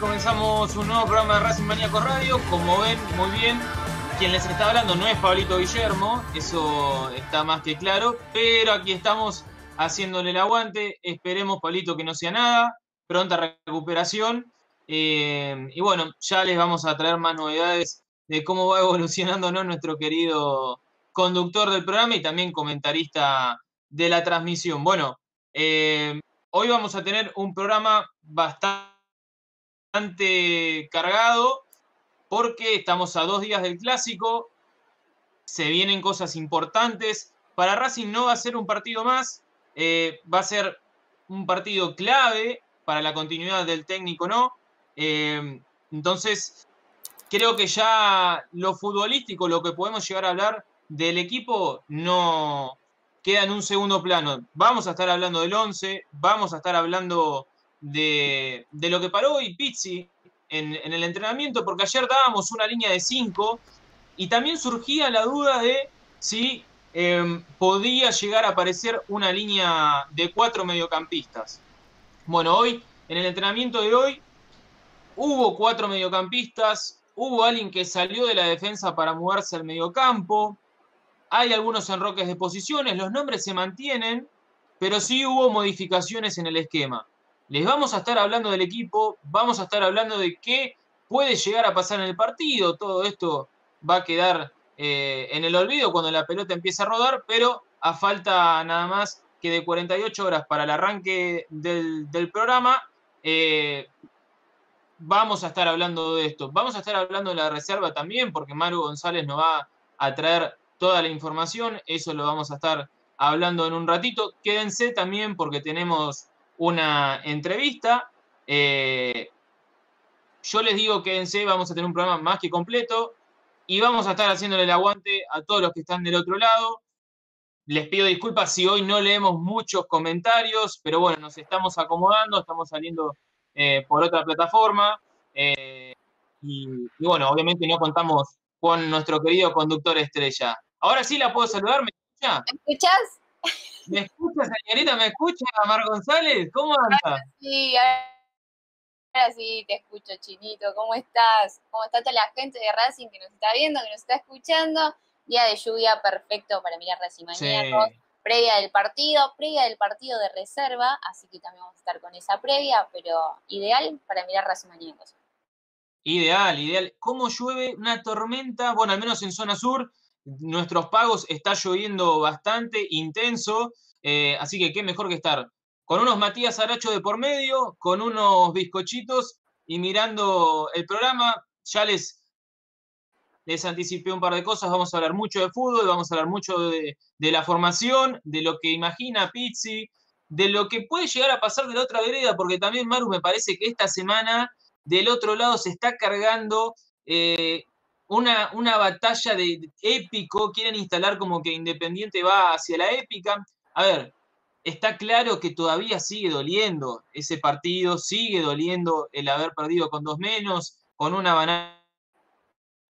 comenzamos un nuevo programa de Racing Maníaco Radio. Como ven muy bien, quien les está hablando no es Pablito Guillermo, eso está más que claro, pero aquí estamos haciéndole el aguante. Esperemos, Pablito, que no sea nada. Pronta recuperación. Eh, y bueno, ya les vamos a traer más novedades de cómo va evolucionando nuestro querido conductor del programa y también comentarista de la transmisión. Bueno, eh, hoy vamos a tener un programa bastante cargado porque estamos a dos días del clásico, se vienen cosas importantes. Para Racing no va a ser un partido más, eh, va a ser un partido clave para la continuidad del técnico, ¿no? Eh, entonces, creo que ya lo futbolístico, lo que podemos llegar a hablar del equipo, no queda en un segundo plano. Vamos a estar hablando del 11, vamos a estar hablando de, lo que paró hoy Pizzi en, el entrenamiento, porque ayer dábamos una línea de 5 y también surgía la duda de si em, podía llegar a aparecer una línea de cuatro mediocampistas. Bueno, hoy, en el entrenamiento de hoy, hubo cuatro mediocampistas, hubo alguien que salió de la defensa para mudarse al mediocampo, hay algunos enroques de posiciones, los nombres se mantienen, pero sí hubo modificaciones en el esquema. Les vamos a estar hablando del equipo, vamos a estar hablando de qué puede llegar a pasar en el partido, todo esto va a quedar eh, en el olvido cuando la pelota empiece a rodar, pero a falta nada más que de 48 horas para el arranque del, programa, eh, vamos a estar hablando de esto. Vamos a estar hablando de la reserva también, porque Maru González nos va a traer toda la información, eso lo vamos a estar hablando en un ratito. Quédense también porque tenemos una entrevista. Eh, yo les digo, quédense, vamos a tener un programa más que completo y vamos a estar haciéndole el aguante a todos los que están del otro lado. Les pido disculpas si hoy no leemos muchos comentarios, pero bueno, nos estamos acomodando, estamos saliendo eh, por otra plataforma. Eh, y, bueno, obviamente no contamos con nuestro querido conductor estrella. Ahora sí la puedo saludar, ¿me escucha? ¿Me escuchas? ¿Me escucha, señorita? ¿Me escucha, Mar González? ¿Cómo anda? Sí, ahora sí te escucho, Chinito. ¿Cómo estás? ¿Cómo está toda la gente de Racing que nos está viendo, que nos está escuchando? Día de lluvia perfecto para mirar Racing mañana. Previa del partido, previa del partido de reserva, así que también vamos a estar con esa previa, pero ideal para mirar Racing Maníacos. Ideal, ideal. ¿Cómo llueve una tormenta? Bueno, al menos en zona sur, nuestros pagos está lloviendo bastante intenso, eh, así que qué mejor que estar con unos Matías Aracho de por medio, con unos bizcochitos y mirando el programa. Ya les, les anticipé un par de cosas, vamos a hablar mucho de fútbol, vamos a hablar mucho de, de la formación, de lo que imagina Pizzi, de lo que puede llegar a pasar de la otra vereda, porque también Maru me parece que esta semana del otro lado se está cargando eh, una, una batalla de, épico, quieren instalar como que Independiente va hacia la épica. A ver, está claro que todavía sigue doliendo ese partido, sigue doliendo el haber perdido con dos menos, con una banana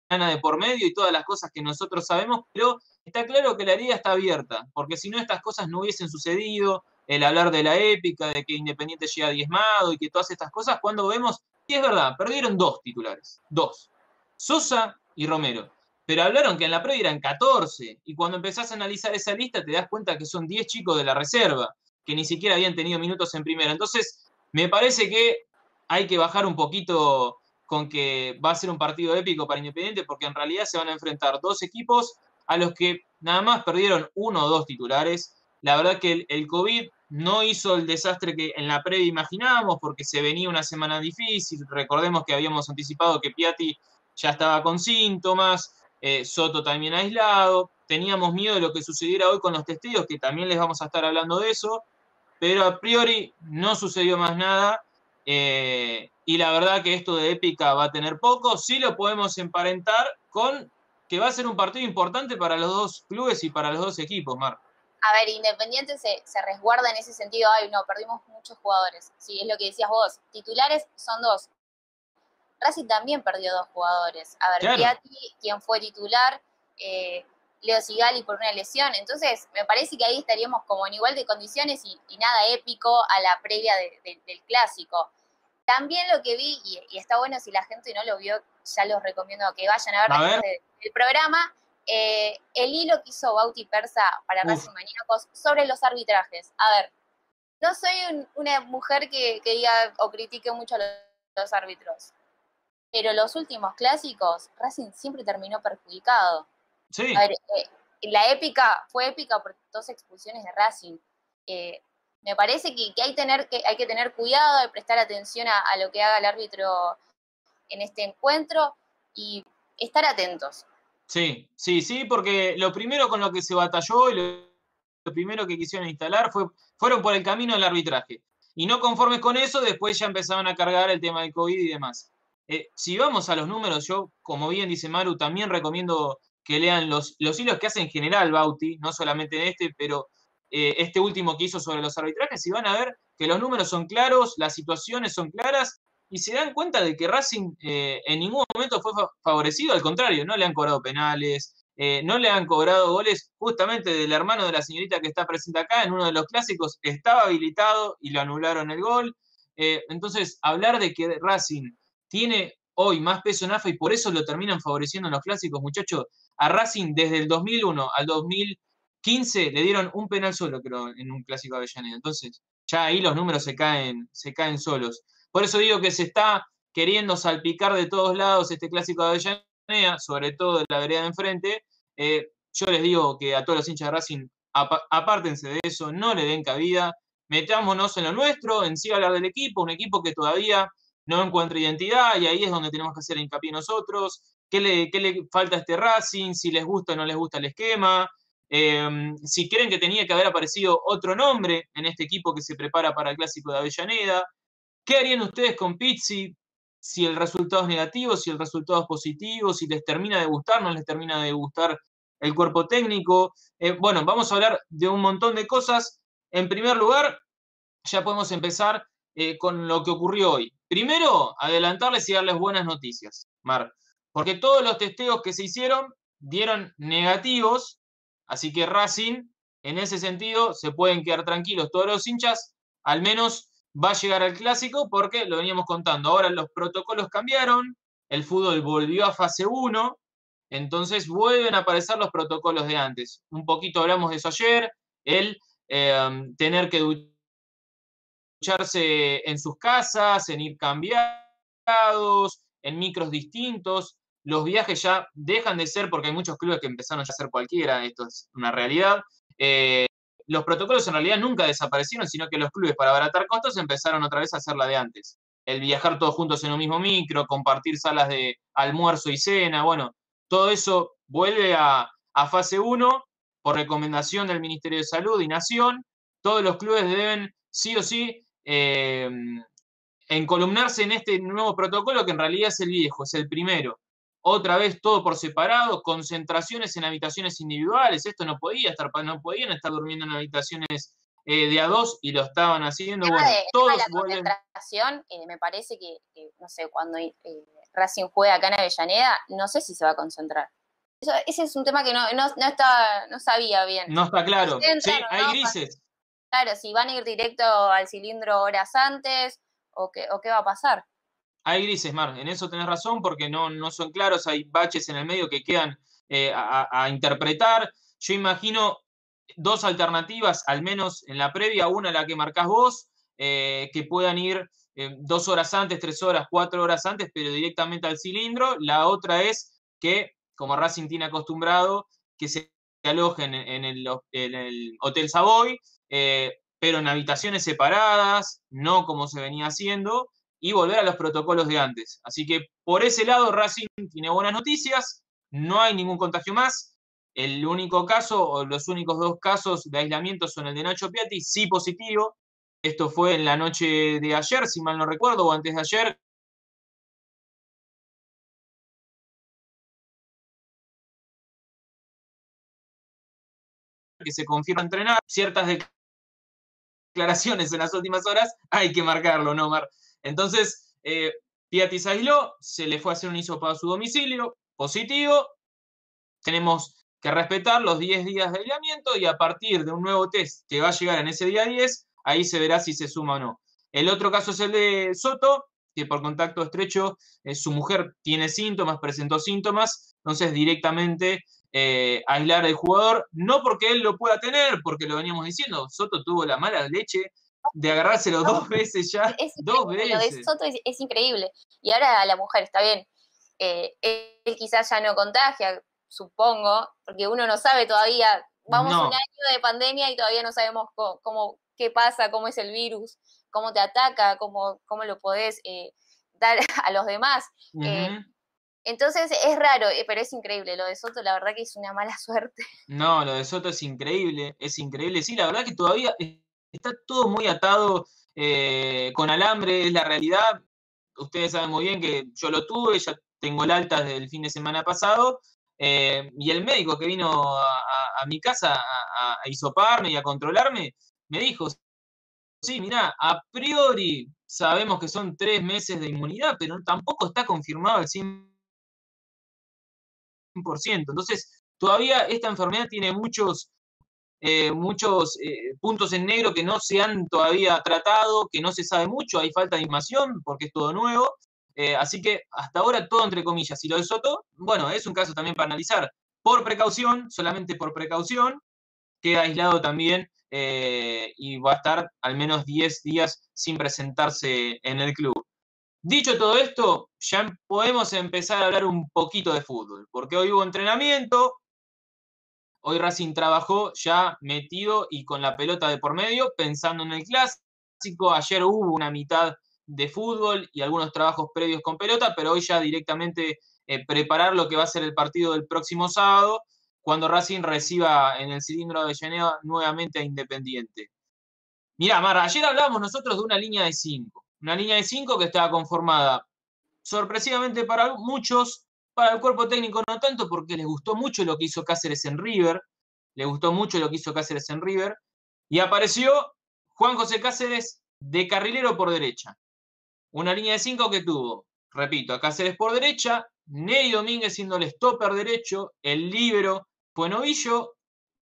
de por medio y todas las cosas que nosotros sabemos, pero está claro que la herida está abierta, porque si no estas cosas no hubiesen sucedido, el hablar de la épica, de que Independiente llega diezmado y que todas estas cosas, cuando vemos, y es verdad, perdieron dos titulares, dos. Sosa y Romero. Pero hablaron que en la previa eran 14, y cuando empezás a analizar esa lista te das cuenta que son 10 chicos de la reserva, que ni siquiera habían tenido minutos en primera. Entonces, me parece que hay que bajar un poquito con que va a ser un partido épico para Independiente, porque en realidad se van a enfrentar dos equipos a los que nada más perdieron uno o dos titulares. La verdad que el, COVID no hizo el desastre que en la previa imaginábamos, porque se venía una semana difícil. Recordemos que habíamos anticipado que Piatti ya estaba con síntomas, eh, Soto también aislado, teníamos miedo de lo que sucediera hoy con los testeos, que también les vamos a estar hablando de eso, pero a priori no sucedió más nada. Eh, y la verdad que esto de épica va a tener poco, sí lo podemos emparentar con que va a ser un partido importante para los dos clubes y para los dos equipos, Mar. A ver, Independiente se, se resguarda en ese sentido, ay no, perdimos muchos jugadores, sí, es lo que decías vos, titulares son dos, Racing también perdió dos jugadores. A ver, Piatti, quien fue titular, eh, Leo Sigali por una lesión. Entonces, me parece que ahí estaríamos como en igual de condiciones y, nada épico a la previa del clásico. también lo que vi, y, está bueno si la gente no lo vio, ya los recomiendo que vayan a ver, El, programa, eh, el hilo que hizo Bauti Persa para Racing Maníacos sobre los arbitrajes. A ver, no soy una mujer que, diga o critique mucho a los, árbitros, pero los últimos clásicos, Racing siempre terminó perjudicado. Sí. A ver, eh, la épica fue épica por dos expulsiones de Racing. Eh, me parece que, hay, tener, que hay que tener cuidado de prestar atención a, lo que haga el árbitro en este encuentro y estar atentos. Sí, sí, sí, porque lo primero con lo que se batalló y lo, primero que quisieron instalar fue, fueron por el camino del arbitraje. Y no conformes con eso, después ya empezaban a cargar el tema del COVID y demás. Eh, si vamos a los números, yo, como bien dice Maru, también recomiendo que lean los, los hilos que hace en general Bauti, no solamente en este, pero eh, este último que hizo sobre los arbitrajes y van a ver que los números son claros, las situaciones son claras y se dan cuenta de que Racing eh, en ningún momento fue favorecido, al contrario, no le han cobrado penales, no le han cobrado goles justamente del hermano de la señorita que está presente acá, en uno de los clásicos estaba habilitado y lo anularon el gol. entonces, hablar de que Racing tiene hoy más peso en AFA y por eso lo terminan favoreciendo en los clásicos, muchachos, a Racing desde el 2001 al 2000 15 le dieron un penal solo, creo, en un clásico Avellaneda. Entonces, ya ahí los números se caen, se caen solos. Por eso digo que se está queriendo salpicar de todos lados este clásico de Avellaneda, sobre todo de la vereda de enfrente. Eh, yo les digo que a todos los hinchas de Racing, apártense de eso, no le den cabida, metámonos en lo nuestro, en sí hablar del equipo, un equipo que todavía no encuentra identidad y ahí es donde tenemos que hacer hincapié nosotros. ¿Qué le, qué le falta a este Racing? Si les gusta o no les gusta el esquema, Em, si creen que tenía que haber aparecido otro nombre en este equipo que se prepara para el clásico de Avellaneda, ¿qué harían ustedes con Pizzi? Si el resultado es negativo, si el resultado es positivo, si les termina de gustar, no les termina de gustar el cuerpo técnico. Eh, bueno, vamos a hablar de un montón de cosas. En primer lugar, ya podemos empezar eh, con lo que ocurrió hoy. Primero, adelantarles y darles buenas noticias, Mar, porque todos los testeos que se hicieron dieron negativos Así que Racing, en ese sentido, se pueden quedar tranquilos todos los hinchas, al menos va a llegar al clásico porque lo veníamos contando. Ahora los protocolos cambiaron, el fútbol volvió a fase 1, entonces vuelven a aparecer los protocolos de antes. Un poquito hablamos de eso ayer, el em, tener que ducharse en sus casas, en ir cambiados, en micros distintos los viajes ya dejan de ser, porque hay muchos clubes que empezaron ya a ser cualquiera, esto es una realidad. Eh, los protocolos en realidad nunca desaparecieron, sino que los clubes para abaratar costos empezaron otra vez a hacer la de antes. El viajar todos juntos en un mismo micro, compartir salas de almuerzo y cena, bueno, todo eso vuelve a, fase 1 por recomendación del Ministerio de Salud y Nación. Todos los clubes deben sí o sí eh, encolumnarse en este nuevo protocolo que en realidad es el viejo, es el primero otra vez todo por separado, concentraciones en habitaciones individuales, esto no podía estar, no podían estar durmiendo en habitaciones eh, de a dos y lo estaban haciendo. bueno, todos la concentración, eh, me parece que, no sé, cuando eh, Racing juega acá en Avellaneda, no sé si se va a concentrar. ese es un tema que no, está, no sabía bien. No está claro. Sí, hay grises. Claro, si van a ir directo al cilindro horas antes o qué, o qué va a pasar. Hay grises, Mar, en eso tenés razón, porque no, son claros, hay baches en el medio que quedan eh, a, interpretar. Yo imagino dos alternativas, al menos en la previa, una la que marcás vos, eh, que puedan ir eh, dos horas antes, tres horas, cuatro horas antes, pero directamente al cilindro. La otra es que, como Racing tiene acostumbrado, que se alojen en el, Hotel Savoy, pero en habitaciones separadas, no como se venía haciendo, y volver a los protocolos de antes. Así que por ese lado Racing tiene buenas noticias, no hay ningún contagio más. El único caso, o los únicos dos casos de aislamiento son el de Nacho Piatti, sí positivo. Esto fue en la noche de ayer, si mal no recuerdo, o antes de ayer, que se confirma entrenar, ciertas declaraciones en las últimas horas, hay que marcarlo, ¿no, Mar? Entonces, eh, Piatti aisló, se le fue a hacer un hisopado a su domicilio, positivo. Tenemos que respetar los 10 días de aislamiento y a partir de un nuevo test que va a llegar en ese día 10, ahí se verá si se suma o no. El otro caso es el de Soto, que por contacto estrecho eh, su mujer tiene síntomas, presentó síntomas, entonces directamente eh, aislar al jugador, no porque él lo pueda tener, porque lo veníamos diciendo, Soto tuvo la mala leche de agarrárselo dos veces ya, dos veces. Lo de Soto es, increíble. Y ahora la mujer, está bien, eh, él quizás ya no contagia, supongo, porque uno no sabe todavía, vamos un año de pandemia y todavía no sabemos cómo, qué pasa, cómo es el virus, cómo te ataca, cómo, cómo lo podés eh, dar a los demás. Eh, entonces es raro, pero es increíble. Lo de Soto, la verdad que es una mala suerte. No, lo de Soto es increíble, es increíble. Sí, la verdad que todavía está todo muy atado con alambre, es la realidad. Ustedes saben muy bien que yo lo tuve, ya tengo el alta desde el fin de semana pasado, eh, y el médico que vino a, mi casa a, a, hisoparme y a controlarme, me dijo, sí, mira, a priori sabemos que son tres meses de inmunidad, pero tampoco está confirmado al 100%. Entonces, todavía esta enfermedad tiene muchos, eh, muchos eh, puntos en negro que no se han todavía tratado, que no se sabe mucho, hay falta de información porque es todo nuevo. Eh, así que hasta ahora todo entre comillas. Y lo de Soto, bueno, es un caso también para analizar. Por precaución, solamente por precaución, queda aislado también y va a estar al menos 10 días sin presentarse en el club. Dicho todo esto, ya podemos empezar a hablar un poquito de fútbol, porque hoy hubo entrenamiento, hoy Racing trabajó ya metido y con la pelota de por medio, pensando en el clásico, ayer hubo una mitad de fútbol y algunos trabajos previos con pelota, pero hoy ya directamente eh, preparar lo que va a ser el partido del próximo sábado, cuando Racing reciba en el cilindro de Geneva nuevamente a Independiente. Mirá, Mar, ayer hablábamos nosotros de una línea de cinco, una línea de cinco que estaba conformada sorpresivamente para muchos, para el cuerpo técnico no tanto, porque les gustó mucho lo que hizo Cáceres en River, le gustó mucho lo que hizo Cáceres en River, y apareció Juan José Cáceres de carrilero por derecha. Una línea de cinco que tuvo, repito, a Cáceres por derecha, Ney Domínguez siendo el stopper derecho, el libero fue Novillo,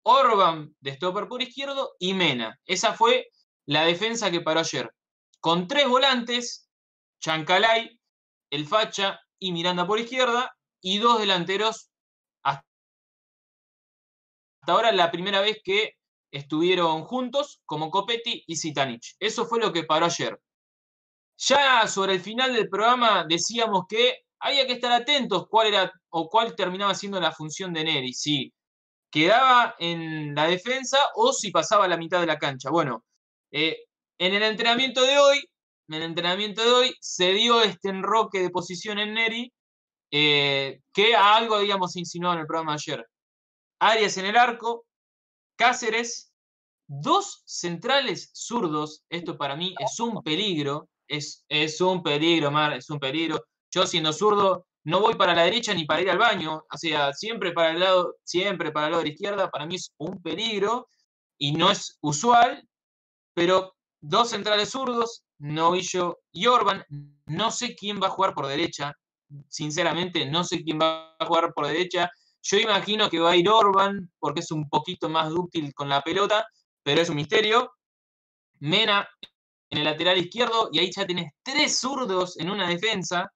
Orban de stopper por izquierdo y Mena. Esa fue la defensa que paró ayer. Con tres volantes, Chancalay, el Facha y Miranda por izquierda, y dos delanteros hasta ahora la primera vez que estuvieron juntos como Copetti y Zitanich. Eso fue lo que paró ayer. Ya sobre el final del programa decíamos que había que estar atentos cuál era o cuál terminaba siendo la función de Neri, si quedaba en la defensa o si pasaba a la mitad de la cancha. Bueno, eh, en el entrenamiento de hoy, en el entrenamiento de hoy se dio este enroque de posición en Neri eh, que algo habíamos insinuado en el programa de ayer. Arias en el arco, Cáceres, dos centrales zurdos, esto para mí es un peligro, es, un peligro, Mar, es un peligro. Yo siendo zurdo no voy para la derecha ni para ir al baño, o sea, siempre para el lado, siempre para el lado de la izquierda, para mí es un peligro y no es usual, pero dos centrales zurdos, Novillo y Orban, no sé quién va a jugar por derecha, sinceramente no sé quién va a jugar por derecha. Yo imagino que va a ir Orban porque es un poquito más dúctil con la pelota, pero es un misterio. Mena en el lateral izquierdo y ahí ya tenés tres zurdos en una defensa.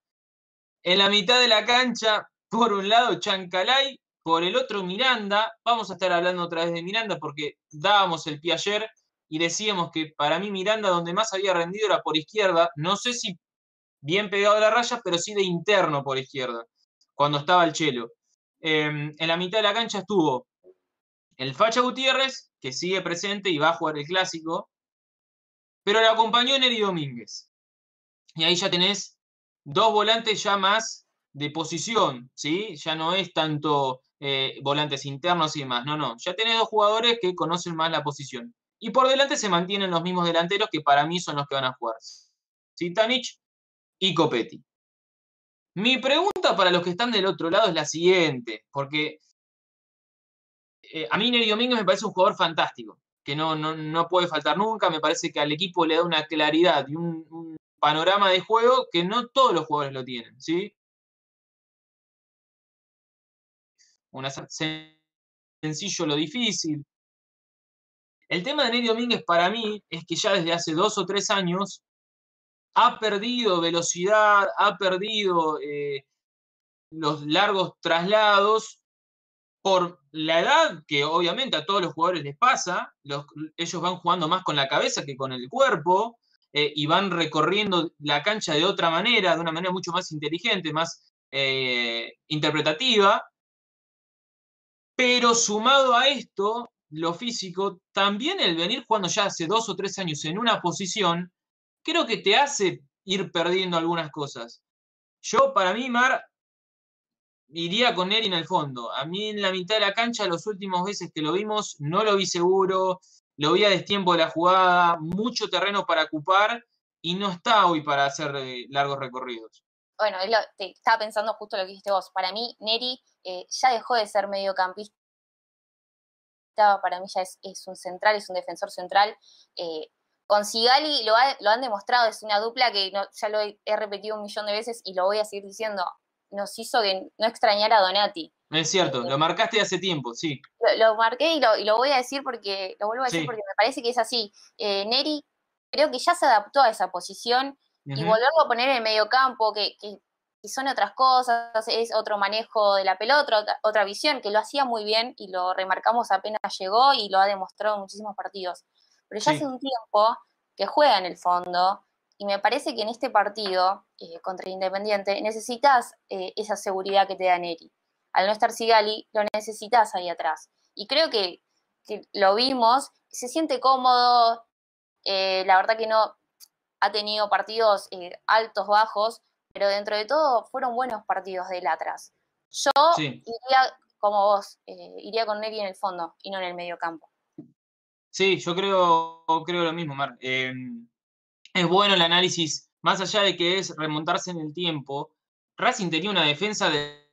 En la mitad de la cancha, por un lado Chancalay, por el otro Miranda. Vamos a estar hablando otra vez de Miranda porque dábamos el pie ayer y decíamos que para mí Miranda donde más había rendido era por izquierda. No sé si bien pegado a la raya, pero sí de interno por izquierda, cuando estaba el Chelo. Em, en la mitad de la cancha estuvo el Facha Gutiérrez, que sigue presente y va a jugar el clásico, pero le acompañó Neri Domínguez. Y ahí ya tenés dos volantes ya más de posición, ¿sí? Ya no es tanto eh, volantes internos y demás, no, no. Ya tenés dos jugadores que conocen más la posición. Y por delante se mantienen los mismos delanteros que para mí son los que van a jugar. Zitanich y Copetti. Mi pregunta para los que están del otro lado es la siguiente, porque eh, a mí Neri Domínguez me parece un jugador fantástico que no, no, puede faltar nunca. Me parece que al equipo le da una claridad y un, panorama de juego que no todos los jugadores lo tienen, ¿sí? Una sencillo lo difícil. El tema de Neri Domínguez para mí es que ya desde hace dos o tres años ha perdido velocidad, ha perdido eh, los largos traslados por la edad, que obviamente a todos los jugadores les pasa, ellos van jugando más con la cabeza que con el cuerpo, eh, y van recorriendo la cancha de otra manera, de una manera mucho más inteligente, más eh, interpretativa. Pero sumado a esto, lo físico, también el venir jugando ya hace dos o tres años en una posición, creo que te hace ir perdiendo algunas cosas. Yo, para mí, Mar, iría con Neri en el fondo. A mí en la mitad de la cancha, los últimos veces que lo vimos, no lo vi seguro, lo vi a destiempo de la jugada, mucho terreno para ocupar y no está hoy para hacer eh, largos recorridos. Bueno, estaba pensando justo lo que dijiste vos. Para mí, Neri eh, ya dejó de ser mediocampista. Para mí ya es, un central, es un defensor central. Eh, con Sigali lo, lo, han demostrado, es una dupla que ya lo he, repetido un millón de veces y lo voy a seguir diciendo nos hizo que no extrañar a Donati. Es cierto, lo marcaste hace tiempo, sí. Lo, marqué y lo, y lo, voy a decir porque, lo vuelvo a decir porque me parece que es así. Eh, Neri creo que ya se adaptó a esa posición y volverlo a poner en el medio campo, que, que, son otras cosas, es otro manejo de la pelota, otra, otra, visión, que lo hacía muy bien y lo remarcamos apenas llegó y lo ha demostrado en muchísimos partidos. Pero ya hace un tiempo que juega en el fondo y me parece que en este partido eh, contra Independiente necesitas eh, esa seguridad que te da Neri. Al no estar Sigali, lo necesitas ahí atrás. Y creo que, lo vimos, se siente cómodo, eh, la verdad que no ha tenido partidos altos, bajos, pero dentro de todo fueron buenos partidos de él atrás. Yo iría como vos, iría con Neri en el fondo y no en el medio campo. Sí, yo creo, creo lo mismo, Mar es bueno el análisis, más allá de que es remontarse en el tiempo. Racing tenía una defensa de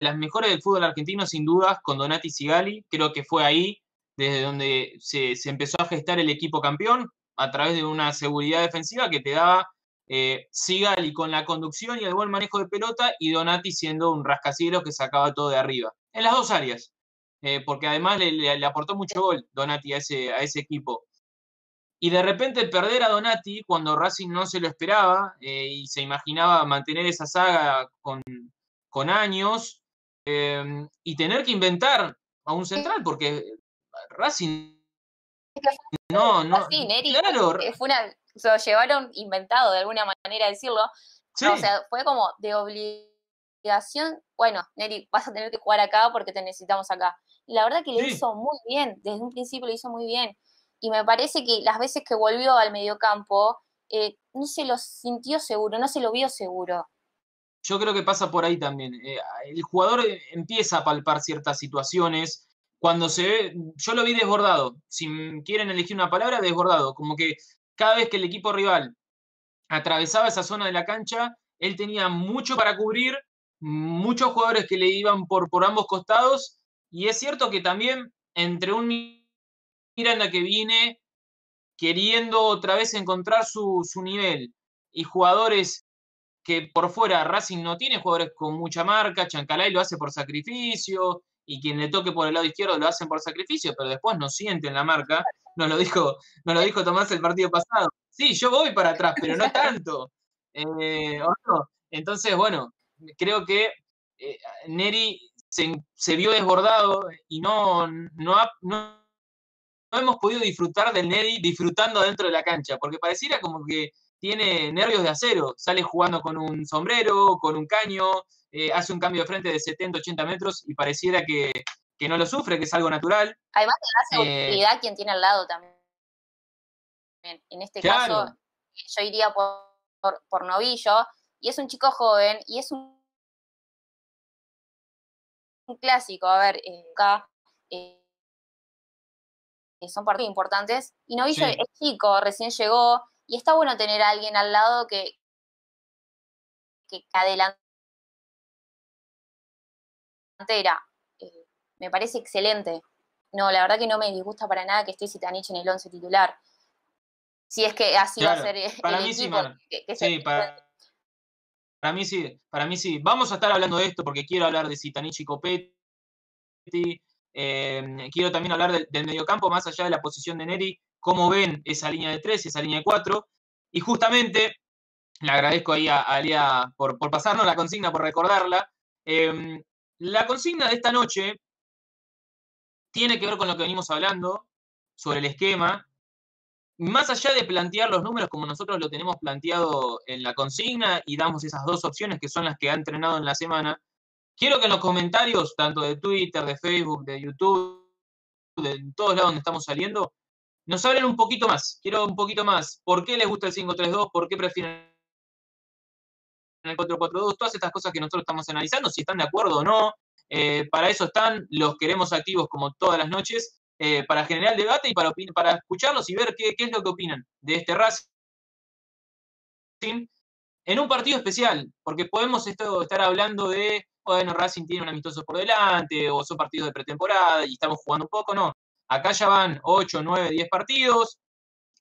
las mejores del fútbol argentino, sin dudas, con Donati Sigali. Creo que fue ahí desde donde se, empezó a gestar el equipo campeón, a través de una seguridad defensiva que te daba eh, Sigali con la conducción y el buen manejo de pelota, y Donati siendo un rascacielos que sacaba todo de arriba. En las dos áreas. Eh, porque además le, aportó mucho gol Donati a ese, a ese equipo. Y de repente perder a Donati cuando Racing no se lo esperaba eh, y se imaginaba mantener esa saga con, con años em, y tener que inventar a un central porque Racing no, no. Claro. Fue una, se lo llevaron inventado de alguna manera decirlo. o sea, fue como de obligación. Bueno, Neri, vas a tener que jugar acá porque te necesitamos acá. Y la verdad que lo hizo muy bien, desde un principio lo hizo muy bien y me parece que las veces que volvió al mediocampo eh, no se lo sintió seguro, no se lo vio seguro. Yo creo que pasa por ahí también. Eh, el jugador empieza a palpar ciertas situaciones. Cuando se ve, yo lo vi desbordado. Si quieren elegir una palabra, desbordado. Como que cada vez que el equipo rival atravesaba esa zona de la cancha, él tenía mucho para cubrir, muchos jugadores que le iban por, por ambos costados. Y es cierto que también entre un Miranda que viene queriendo otra vez encontrar su, nivel y jugadores que por fuera Racing no tiene jugadores con mucha marca, Chancalay lo hace por sacrificio y quien le toque por el lado izquierdo lo hacen por sacrificio, pero después no sienten la marca, nos lo dijo, nos lo dijo Tomás el partido pasado. Sí, yo voy para atrás, pero no tanto. Eh, Entonces, bueno, creo que eh, Neri se, vio desbordado y no, no, no no hemos podido disfrutar del Neri disfrutando dentro de la cancha, porque pareciera como que tiene nervios de acero, sale jugando con un sombrero, con un caño, eh, hace un cambio de frente de 70, 80 metros y pareciera que, no lo sufre, que es algo natural. Además te da seguridad quien tiene al lado también. En este caso, yo iría por, Novillo, y es un chico joven, y es un, un clásico, a ver, eh, acá... Eh, son partidos importantes. Y Novillo es chico, recién llegó, y está bueno tener a alguien al lado que, que adelantera. Eh, me parece excelente. No, la verdad que no me disgusta para nada que esté Citanich en el 11 titular. Si es que así va a ser para mí sí, para, mí sí, para mí sí. Vamos a estar hablando de esto porque quiero hablar de Citanich y Copetti, eh, quiero también hablar del, mediocampo, más allá de la posición de Neri, cómo ven esa línea de tres, esa línea de cuatro. Y justamente Le agradezco ahí a, Alia por, por, pasarnos la consigna, por recordarla. Em, la consigna de esta noche tiene que ver con lo que venimos hablando sobre el esquema. Más allá de plantear los números como nosotros lo tenemos planteado en la consigna y damos esas dos opciones que son las que ha entrenado en la semana, quiero que en los comentarios, tanto de Twitter, de Facebook, de YouTube, de todos lados donde estamos saliendo, nos hablen un poquito más. Quiero un poquito más. ¿Por qué les gusta el 532? ¿Por qué prefieren el 442? Todas estas cosas que nosotros estamos analizando, si están de acuerdo o no. Eh, para eso están, los queremos activos como todas las noches, eh, para generar debate y para, para escucharlos y ver qué, qué es lo que opinan de este Racing en un partido especial, porque podemos estar hablando de, bueno, Racing tiene un amistoso por delante, o son partidos de pretemporada y estamos jugando un poco, no. Acá ya van 8, 9, 10 partidos.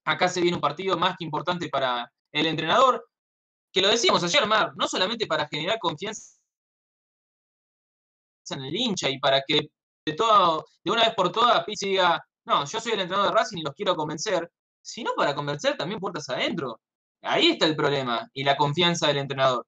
Acá se viene un partido más que importante para el entrenador. Que lo decíamos ayer, Mar, no solamente para generar confianza en el hincha y para que de, todo, de una vez por todas Pizzi diga, no, yo soy el entrenador de Racing y los quiero convencer, sino para convencer también puertas adentro. Ahí está el problema y la confianza del entrenador.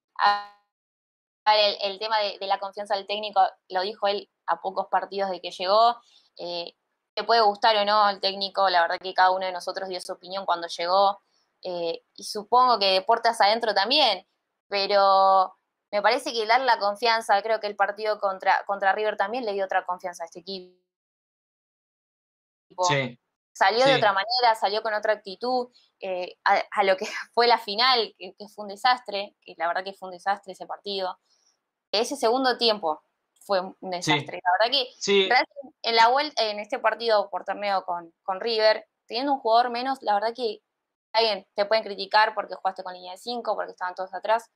El, tema de, la confianza del técnico lo dijo él a pocos partidos de que llegó. Eh, te puede gustar o no el técnico, la verdad que cada uno de nosotros dio su opinión cuando llegó, eh, y supongo que de puertas adentro también, pero me parece que darle la confianza, creo que el partido contra, contra River también le dio otra confianza a este equipo. Salió de otra manera, salió con otra actitud, eh, a, lo que fue la final, que, que, fue un desastre, que la verdad que fue un desastre ese partido. Ese segundo tiempo, fue un desastre. La verdad que en la vuelta, en este partido por torneo con, con River, teniendo un jugador menos, la verdad que está bien, te pueden criticar porque jugaste con línea de 5, porque estaban todos atrás.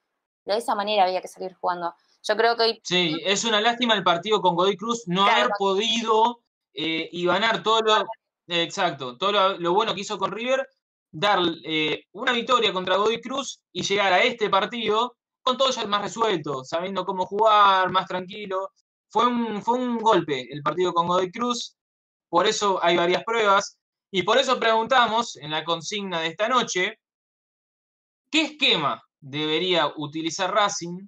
De esa manera había que salir jugando. Yo creo que Sí, es una lástima el partido con Godoy Cruz no haber podido eh, y ganar todo lo. exacto, todo lo, bueno que hizo con River, dar eh, una victoria contra Godoy Cruz y llegar a este partido con todo ya más resuelto, sabiendo cómo jugar, más tranquilo. Fue un, fue un golpe el partido con Godoy Cruz, por eso hay varias pruebas, y por eso preguntamos en la consigna de esta noche, ¿qué esquema debería utilizar Racing?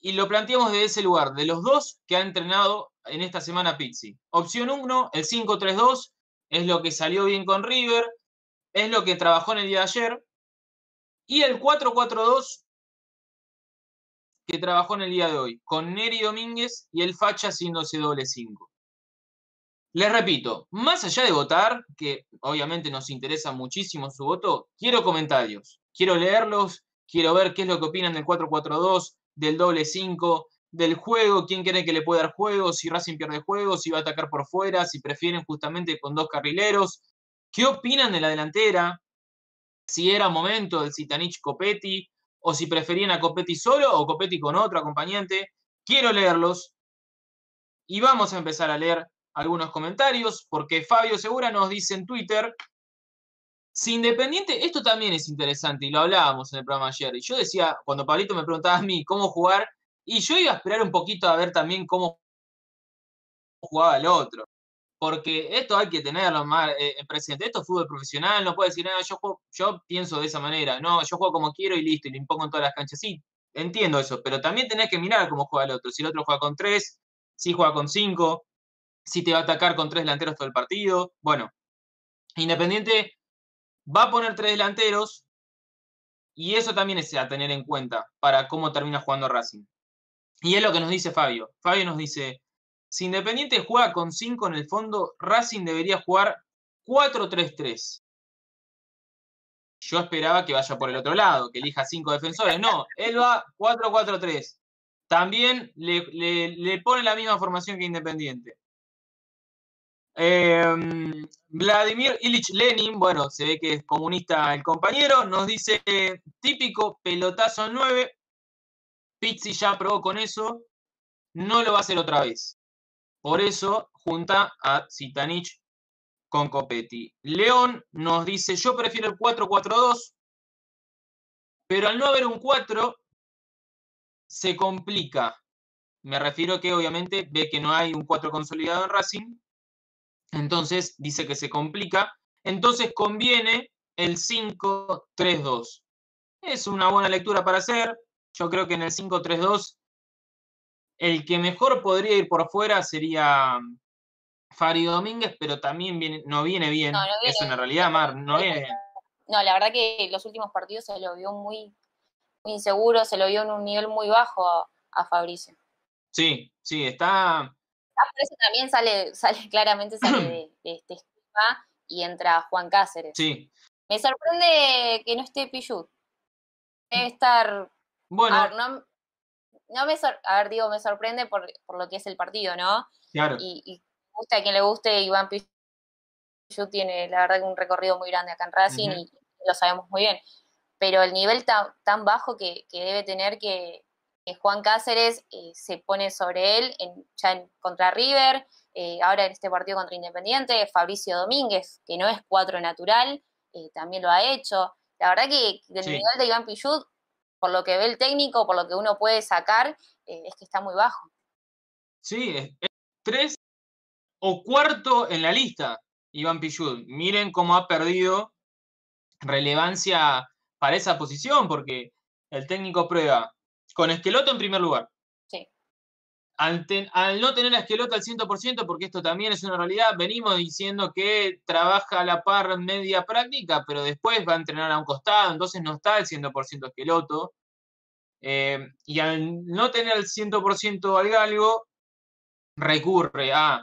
Y lo planteamos desde ese lugar, de los dos que ha entrenado en esta semana Pizzi. Opción 1, el 5-3-2, es lo que salió bien con River, es lo que trabajó en el día de ayer. Y el 4-4-2 que trabajó en el día de hoy, con Neri Domínguez y el Facha haciéndose doble 5. Les repito, más allá de votar, que obviamente nos interesa muchísimo su voto, quiero comentarios, quiero leerlos, quiero ver qué es lo que opinan del 4-4-2, del doble 5, del juego, quién cree que le puede dar juego, si Racing pierde juego, si va a atacar por fuera, si prefieren justamente con dos carrileros, qué opinan de la delantera, si era momento del Citanich Copetti, o si preferían a Copetti solo o Copetti con otro acompañante. Quiero leerlos. Y vamos a empezar a leer algunos comentarios porque Fabio Segura nos dice en Twitter, si Independiente, esto también es interesante y lo hablábamos en el programa ayer, y yo decía, cuando Pablito me preguntaba a mí cómo jugar, y yo iba a esperar un poquito a ver también cómo jugaba el otro porque esto hay que tenerlo más eh, presente. Esto es fútbol profesional, no puede decir, nada, yo, yo pienso de esa manera, no, yo juego como quiero y listo, y le impongo en todas las canchas. Sí, entiendo eso, pero también tenés que mirar cómo juega el otro. Si el otro juega con tres, si juega con cinco, si te va a atacar con tres delanteros todo el partido. Bueno, Independiente va a poner tres delanteros y eso también es a tener en cuenta para cómo termina jugando Racing. Y es lo que nos dice Fabio. Fabio nos dice, si Independiente juega con 5 en el fondo, Racing debería jugar 4-3-3. Yo esperaba que vaya por el otro lado, que elija 5 defensores. No, él va 4-4-3. También le, pone la misma formación que Independiente. Em, Vladimir Ilich Lenin, bueno, se ve que es comunista el compañero, nos dice típico pelotazo 9. Pizzi ya probó con eso, no lo va a hacer otra vez. Por eso junta a Zitanich con Copetti. León nos dice, yo prefiero el 4-4-2, pero al no haber un 4, se complica. Me refiero que obviamente ve que no hay un 4 consolidado en Racing, entonces dice que se complica, entonces conviene el 5-3-2. es una buena lectura para hacer. Yo creo que en el 5-3-2 el que mejor podría ir por fuera sería Fari Domínguez, pero también viene, no viene bien. es una realidad, Mar, no viene bien. No, la verdad que los últimos partidos se lo vio muy, inseguro, se lo vio en un nivel muy bajo a, Fabricio. Sí, sí, está. Ah, por eso también sale, sale claramente sale de, este esquema y entra Juan Cáceres. Sí. Me sorprende que no esté Pichut. Debe estar. Bueno. A ver, no, me a ver, digo, me sorprende por, lo que es el partido, ¿no? Claro. Y, y gusta a quien le guste, Iván Pichut tiene, la verdad, un recorrido muy grande acá en Racing y lo sabemos muy bien. Pero el nivel tan, bajo que, debe tener que, Juan Cáceres eh, se pone sobre él en, ya en, contra River, eh, ahora en este partido contra Independiente, Fabricio Domínguez, que no es cuatro natural, eh, también lo ha hecho. La verdad que el nivel de Iván Pichut, por lo que ve el técnico, por lo que uno puede sacar, es que está muy bajo. Sí, es, tres o cuarto en la lista, Iván Pichut. Miren cómo ha perdido relevancia para esa posición, porque el técnico prueba con Esqueloto en primer lugar. Sí. Al, no tener a Esqueloto al 100%, porque esto también es una realidad, venimos diciendo que trabaja a la par media práctica, pero después va a entrenar a un costado, entonces no está al 100% Esqueloto. Eh, y al no tener el 100% al galgo, recurre a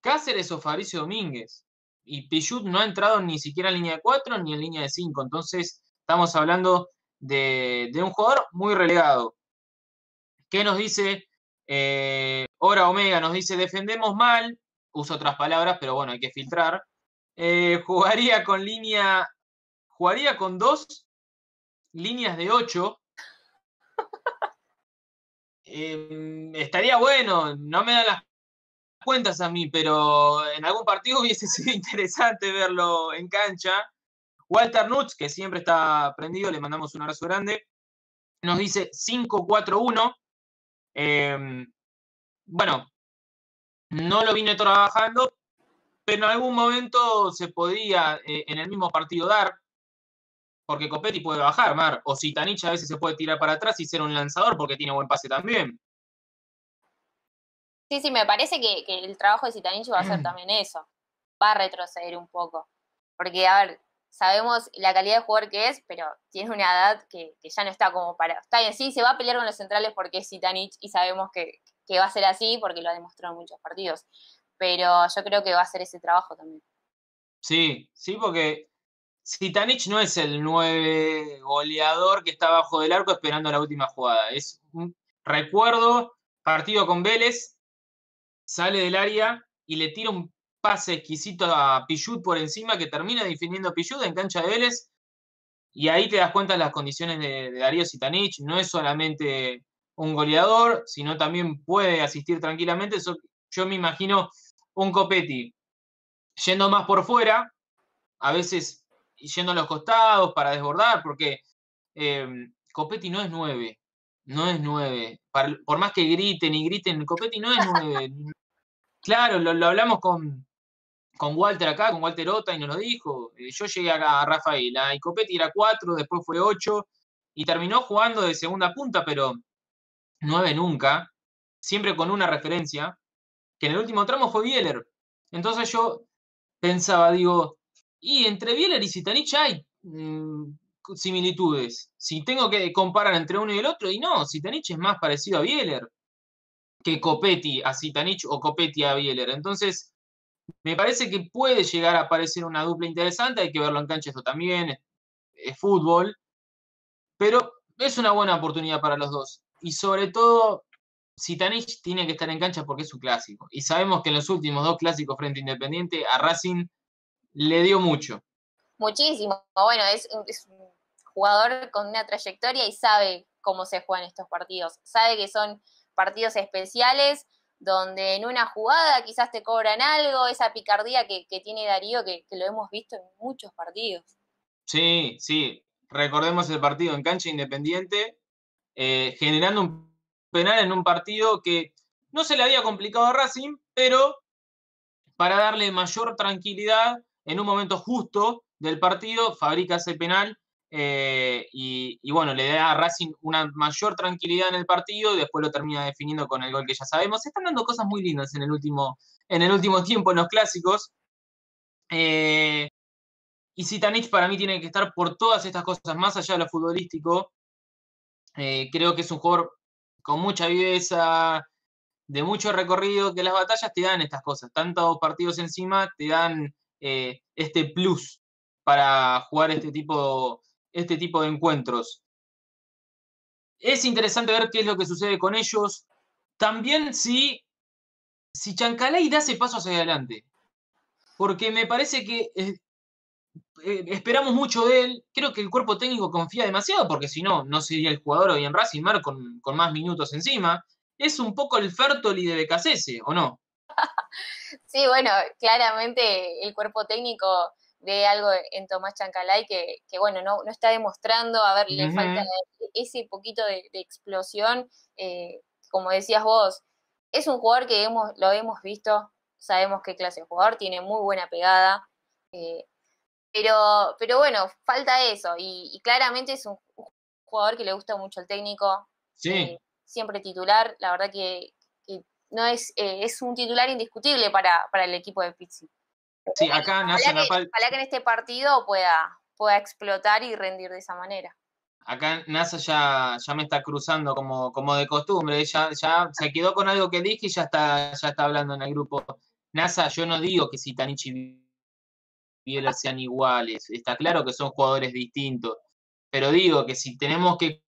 Cáceres o Fabricio Domínguez y Pichut no ha entrado ni siquiera en línea de 4 ni en línea de 5. Entonces, estamos hablando de, un jugador muy relegado. ¿Qué nos dice? Eh, Hora Omega nos dice, defendemos mal, uso otras palabras, pero bueno, hay que filtrar. Eh, jugaría con línea, jugaría con dos líneas de 8. Em, estaría bueno, no me da las cuentas a mí, pero en algún partido hubiese sido interesante verlo en cancha. Walter Nutz, que siempre está prendido, le mandamos un abrazo grande, nos dice 5-4-1. Em, bueno, no lo vine trabajando, pero en algún momento se podía eh, en el mismo partido dar, porque Copetti puede bajar, Mar, o Zitanich a veces se puede tirar para atrás y ser un lanzador porque tiene buen pase también. Sí, sí, me parece que, el trabajo de Zitanich va a ser mm. también eso. Va a retroceder un poco. Porque, a ver, sabemos la calidad de jugador que es, pero tiene una edad que, ya no está como para. Está bien, sí, se va a pelear con los centrales porque es Zitanich y sabemos que, va a ser así porque lo ha demostrado en muchos partidos. Pero yo creo que va a ser ese trabajo también. Sí, sí, porque Zitanich no es el nueve goleador que está abajo del arco esperando la última jugada. Es un recuerdo partido con Vélez, sale del área y le tira un pase exquisito a Pichut por encima que termina definiendo Pichut en cancha de Vélez. Y ahí te das cuenta de las condiciones de, Darío Sitanich. No es solamente un goleador, sino también puede asistir tranquilamente. yo me imagino un Copetti yendo más por fuera, a veces yendo a los costados para desbordar, porque eh, Copetti no es nueve, no es nueve. por más que griten y griten, Copetti no es nueve. Claro, lo, hablamos con, con Walter acá, con Walter Ota, y nos lo dijo. Eh, yo llegué acá a Rafaela y Copetti era 4, después fue 8, y terminó jugando de segunda punta, pero 9 nunca, siempre con una referencia, que en el último tramo fue Bieler. Entonces yo pensaba, digo, y entre Bieler y Zitanich hay mm, similitudes. Si tengo que comparar entre uno y el otro, y no, Zitanich es más parecido a Bieler que Copetti a Zitanich o Copetti a Bieler. Entonces, me parece que puede llegar a aparecer una dupla interesante, hay que verlo en cancha esto también, es, fútbol, pero es una buena oportunidad para los dos. Y sobre todo, Zitanich tiene que estar en cancha porque es un clásico. Y sabemos que en los últimos dos clásicos frente a Independiente, a Racing le dio mucho. Muchísimo. Bueno, es un jugador con una trayectoria y sabe cómo se juegan estos partidos. Sabe que son partidos especiales donde en una jugada quizás te cobran algo, esa picardía que, tiene Darío, que, lo hemos visto en muchos partidos. Sí, sí, recordemos el partido en cancha independiente, eh, generando un penal en un partido que no se le había complicado a Racing, pero para darle mayor tranquilidad, en un momento justo del partido, fabrica ese penal eh, y, bueno, le da a Racing una mayor tranquilidad en el partido y después lo termina definiendo con el gol que ya sabemos. Se están dando cosas muy lindas en el último, en el último tiempo en los clásicos. Eh, y Sitanich para mí tiene que estar por todas estas cosas, más allá de lo futbolístico. Eh, creo que es un jugador con mucha viveza, de mucho recorrido, que las batallas te dan estas cosas. Tantos partidos encima te dan este plus para jugar este tipo este tipo de encuentros. Es interesante ver qué es lo que sucede con ellos. También si, si Chancalay da ese paso hacia adelante. Porque me parece que eh, eh, esperamos mucho de él. Creo que el cuerpo técnico confía demasiado, porque si no, no sería el jugador hoy en Racing Mar con, más minutos encima. Es un poco el Fertoli de Becasese, ¿o no? Sí, bueno, claramente el cuerpo técnico de algo en Tomás Chancalay que, que bueno, no, no, está demostrando, a ver, le falta ese poquito de, explosión, eh, como decías vos, es un jugador que hemos, lo hemos visto, sabemos qué clase de jugador, tiene muy buena pegada, eh, pero, pero bueno, falta eso, y, claramente es un jugador que le gusta mucho al técnico, eh, siempre titular, la verdad que, no es, es un titular indiscutible para, para el equipo de Pizzi. Sí, acá. Ojalá, que, en este partido pueda, pueda explotar y rendir de esa manera. Acá NASA ya, ya me está cruzando como, como de costumbre, ya, ya se quedó con algo que dije y ya está, ya está hablando en el grupo. NASA, yo no digo que si Tanichi y Biela sean iguales, está claro que son jugadores distintos, pero digo que si tenemos que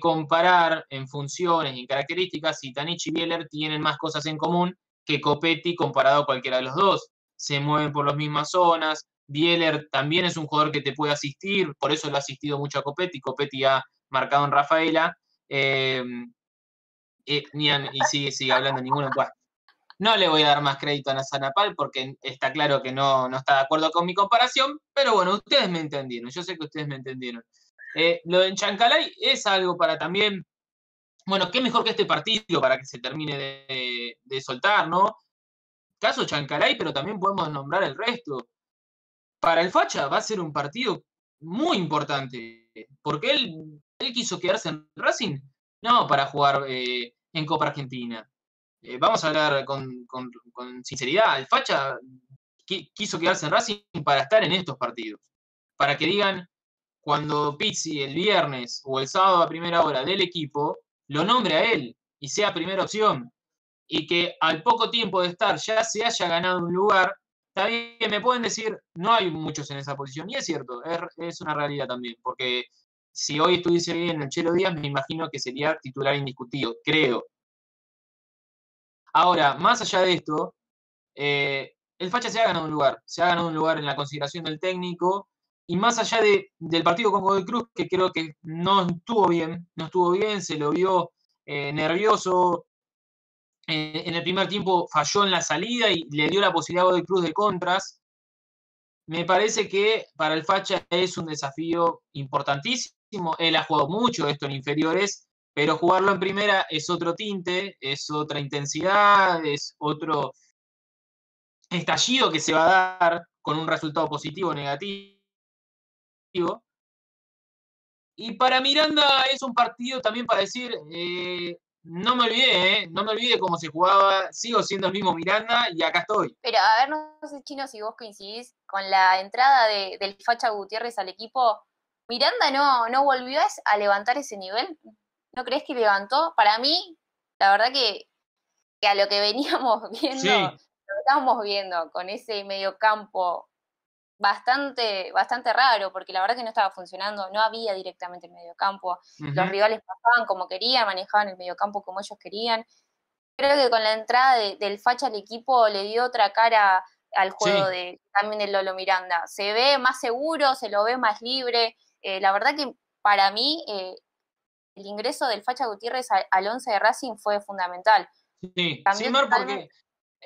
comparar en funciones y en características, si Tanichi y Bieler tienen más cosas en común que Copetti comparado a cualquiera de los dos se mueven por las mismas zonas. Bieler también es un jugador que te puede asistir, por eso lo ha asistido mucho a Copetti. Copetti ha marcado en Rafaela. Em, eh, y sigue, sigue hablando ninguno. no le voy a dar más crédito a Nazanapal porque está claro que no, no está de acuerdo con mi comparación, pero bueno, ustedes me entendieron, yo sé que ustedes me entendieron. Eh, lo de Chancalay es algo para también, bueno, qué mejor que este partido para que se termine de, de soltar, ¿no? Caso Chancalay, pero también podemos nombrar el resto. Para el Facha va a ser un partido muy importante, porque él, él quiso quedarse en Racing, no para jugar eh, en Copa Argentina. Eh, vamos a hablar con, sinceridad, el Facha quiso quedarse en Racing para estar en estos partidos, para que digan cuando Pizzi el viernes o el sábado a primera hora del equipo, lo nombre a él y sea primera opción y que al poco tiempo de estar ya se haya ganado un lugar, también me pueden decir, no hay muchos en esa posición. Y es cierto, es, una realidad también, porque si hoy estuviese bien el Chelo Díaz, me imagino que sería titular indiscutido, creo. Ahora, más allá de esto, eh, el Facha se ha ganado un lugar, se ha ganado un lugar en la consideración del técnico, y más allá de, del partido con Godoy Cruz, que creo que no estuvo bien, no estuvo bien, se lo vio eh, nervioso, en el primer tiempo falló en la salida y le dio la posibilidad de Cruz de contras. Me parece que para el Facha es un desafío importantísimo. Él ha jugado mucho esto en inferiores, pero jugarlo en primera es otro tinte, es otra intensidad, es otro estallido que se va a dar con un resultado positivo o negativo. Y para Miranda es un partido también para decir, eh, no me olvidé, ¿eh? no me olvidé cómo se jugaba, sigo siendo el mismo Miranda y acá estoy. Pero a ver, no sé, Chino, si vos coincidís con la entrada de, del Facha Gutiérrez al equipo, ¿Miranda no, no volvió a levantar ese nivel? ¿No crees que levantó? Para mí, la verdad que, a lo que veníamos viendo, lo que estábamos viendo con ese mediocampo bastante, bastante raro, porque la verdad que no estaba funcionando, no había directamente el mediocampo, los rivales pasaban como querían, manejaban el mediocampo como ellos querían. Creo que con la entrada del Facha al equipo le dio otra cara al juego de también de Lolo Miranda. Se ve más seguro, se lo ve más libre. Eh, la verdad que para mí eh, el ingreso del Facha Gutiérrez al, al, 11 de Racing fue fundamental. Sí, También porque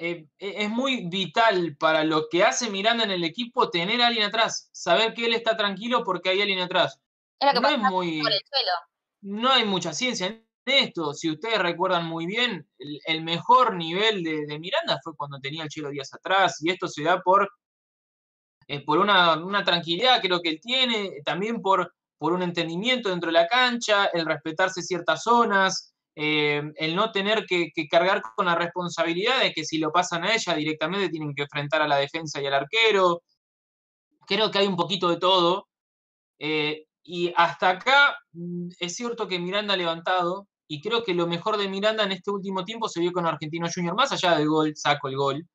eh, e, es muy vital para lo que hace Miranda en el equipo tener a alguien atrás, saber que él está tranquilo porque hay alguien atrás. no, es muy, no hay mucha ciencia en esto. Si ustedes recuerdan muy bien, el, mejor nivel de, Miranda fue cuando tenía el Chelo Díaz atrás, y esto se da por, eh, por una, tranquilidad creo que él tiene, también por, por un entendimiento dentro de la cancha, el respetarse ciertas zonas, eh, el no tener que, cargar con la responsabilidad de que si lo pasan a ella directamente tienen que enfrentar a la defensa y al arquero. Creo que hay un poquito de todo. Eh, y hasta acá mm, es cierto que Miranda ha levantado, y creo que lo mejor de Miranda en este último tiempo se vio con Argentino Junior, más allá del gol, saco el gol.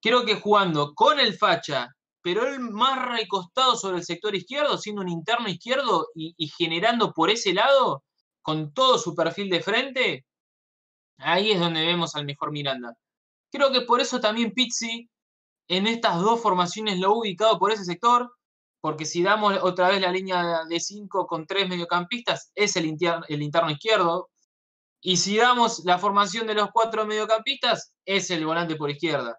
Creo que jugando con el facha, pero él más recostado sobre el sector izquierdo, siendo un interno izquierdo y, generando por ese lado, con todo su perfil de frente, ahí es donde vemos al mejor Miranda. Creo que por eso también Pizzi en estas dos formaciones lo ha ubicado por ese sector, porque si damos otra vez la línea de 5 con tres mediocampistas, es el interno, el interno izquierdo, y si damos la formación de los cuatro mediocampistas, es el volante por izquierda.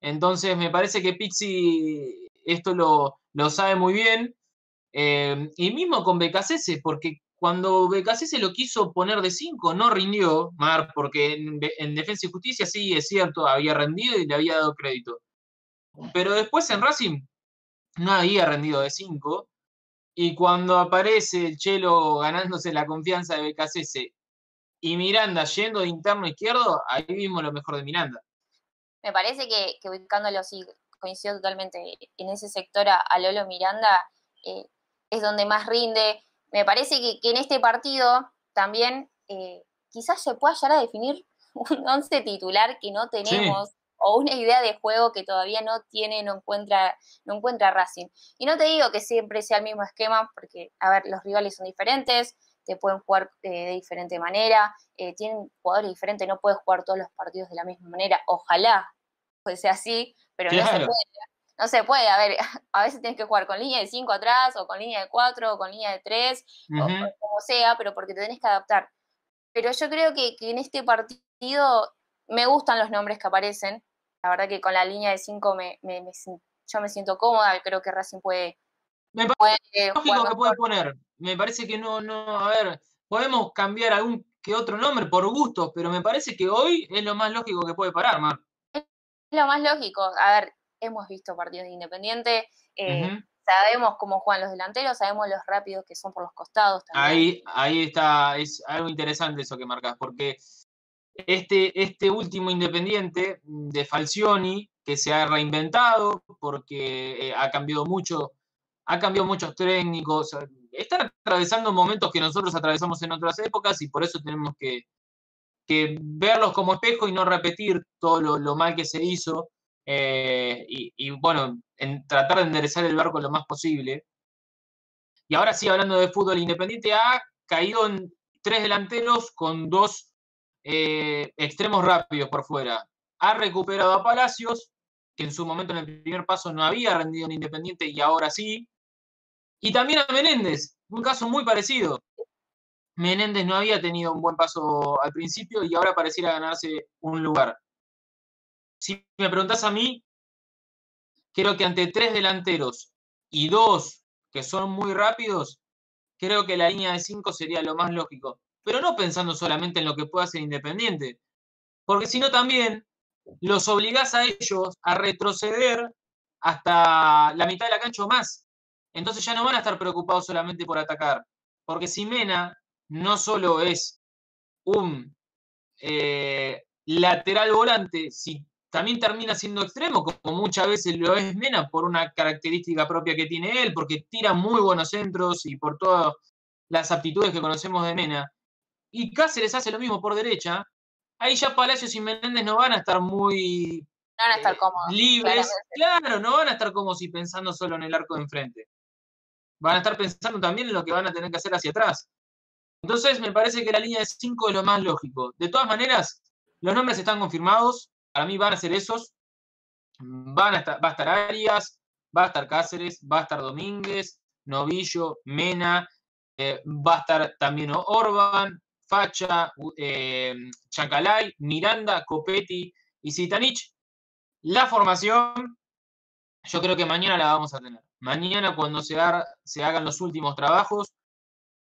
Entonces me parece que Pizzi esto lo, sabe muy bien, eh, y mismo con BKC, porque cuando BKC lo quiso poner de 5, no rindió, Mar, porque en, en Defensa y Justicia sí, es cierto, había rendido y le había dado crédito. Pero después en Racing no había rendido de 5. Y cuando aparece el Chelo ganándose la confianza de BKC y Miranda yendo de interno izquierdo, ahí vimos lo mejor de Miranda. Me parece que, que ubicándolo así, coincido totalmente en ese sector a, Lolo Miranda, eh, es donde más rinde. Me parece que, en este partido también eh, quizás se pueda llegar a definir un once titular que no tenemos o una idea de juego que todavía no tiene, no encuentra, no encuentra Racing. Y no te digo que siempre sea el mismo esquema, porque, a ver, los rivales son diferentes, te pueden jugar eh, de diferente manera, eh, tienen jugadores diferentes, no puedes jugar todos los partidos de la misma manera, ojalá fuese así, pero no se puede. No se puede, a ver, a veces tienes que jugar con línea de 5 atrás, o con línea de 4, o con línea de 3, o, como sea, pero porque te tenés que adaptar. Pero yo creo que, que en este partido me gustan los nombres que aparecen. La verdad que con la línea de 5 me, yo me siento cómoda. Creo que Racing puede. Me parece lógico que puede poner. Me parece que no, no, a ver, podemos cambiar algún que otro nombre por gusto, pero me parece que hoy es lo más lógico que puede parar, Mar. Es lo más lógico. A ver, hemos visto partidos de Independiente. Eh, sabemos cómo juegan los delanteros, sabemos los rápidos que son por los costados también. Ahí, ahí está, es algo interesante eso que marcas, porque este, este último Independiente de Falcioni, que se ha reinventado porque eh, ha cambiado mucho, ha cambiado muchos técnicos, están atravesando momentos que nosotros atravesamos en otras épocas y por eso tenemos que, verlos como espejo y no repetir todo lo, mal que se hizo eh, y, bueno, en tratar de enderezar el barco lo más posible. Y ahora sí, hablando de fútbol, Independiente ha caído en tres delanteros con dos eh, extremos rápidos por fuera. Ha recuperado a Palacios, que en su momento en el primer paso no había rendido en Independiente y ahora sí. Y también a Menéndez, un caso muy parecido. Menéndez no había tenido un buen paso al principio y ahora pareciera ganarse un lugar. Si me preguntas a mí, creo que ante tres delanteros y dos que son muy rápidos, creo que la línea de cinco sería lo más lógico pero no pensando solamente en lo que pueda hacer Independiente, porque si no también los obligás a ellos a retroceder hasta la mitad de la cancha o más. Entonces ya no van a estar preocupados solamente por atacar, porque si Mena no solo es un eh, lateral volante, si también termina siendo extremo, como muchas veces lo es Mena, por una característica propia que tiene él, porque tira muy buenos centros y por todas las aptitudes que conocemos de Mena y Cáceres hace lo mismo por derecha, ahí ya Palacios y Menéndez no van a estar muy van a estar eh, cómodos, libres. Claro, no van a estar como si pensando solo en el arco de enfrente. Van a estar pensando también en lo que van a tener que hacer hacia atrás. Entonces, me parece que la línea de 5 es lo más lógico. De todas maneras, los nombres están confirmados. Para mí van a ser esos. Van a estar, va a estar Arias, va a estar Cáceres, va a estar Domínguez, Novillo, Mena, eh, va a estar también Orban, Facha, eh, Chacalay, Miranda, Copetti y Zitanich. La formación, yo creo que mañana la vamos a tener. Mañana cuando se, se hagan los últimos trabajos,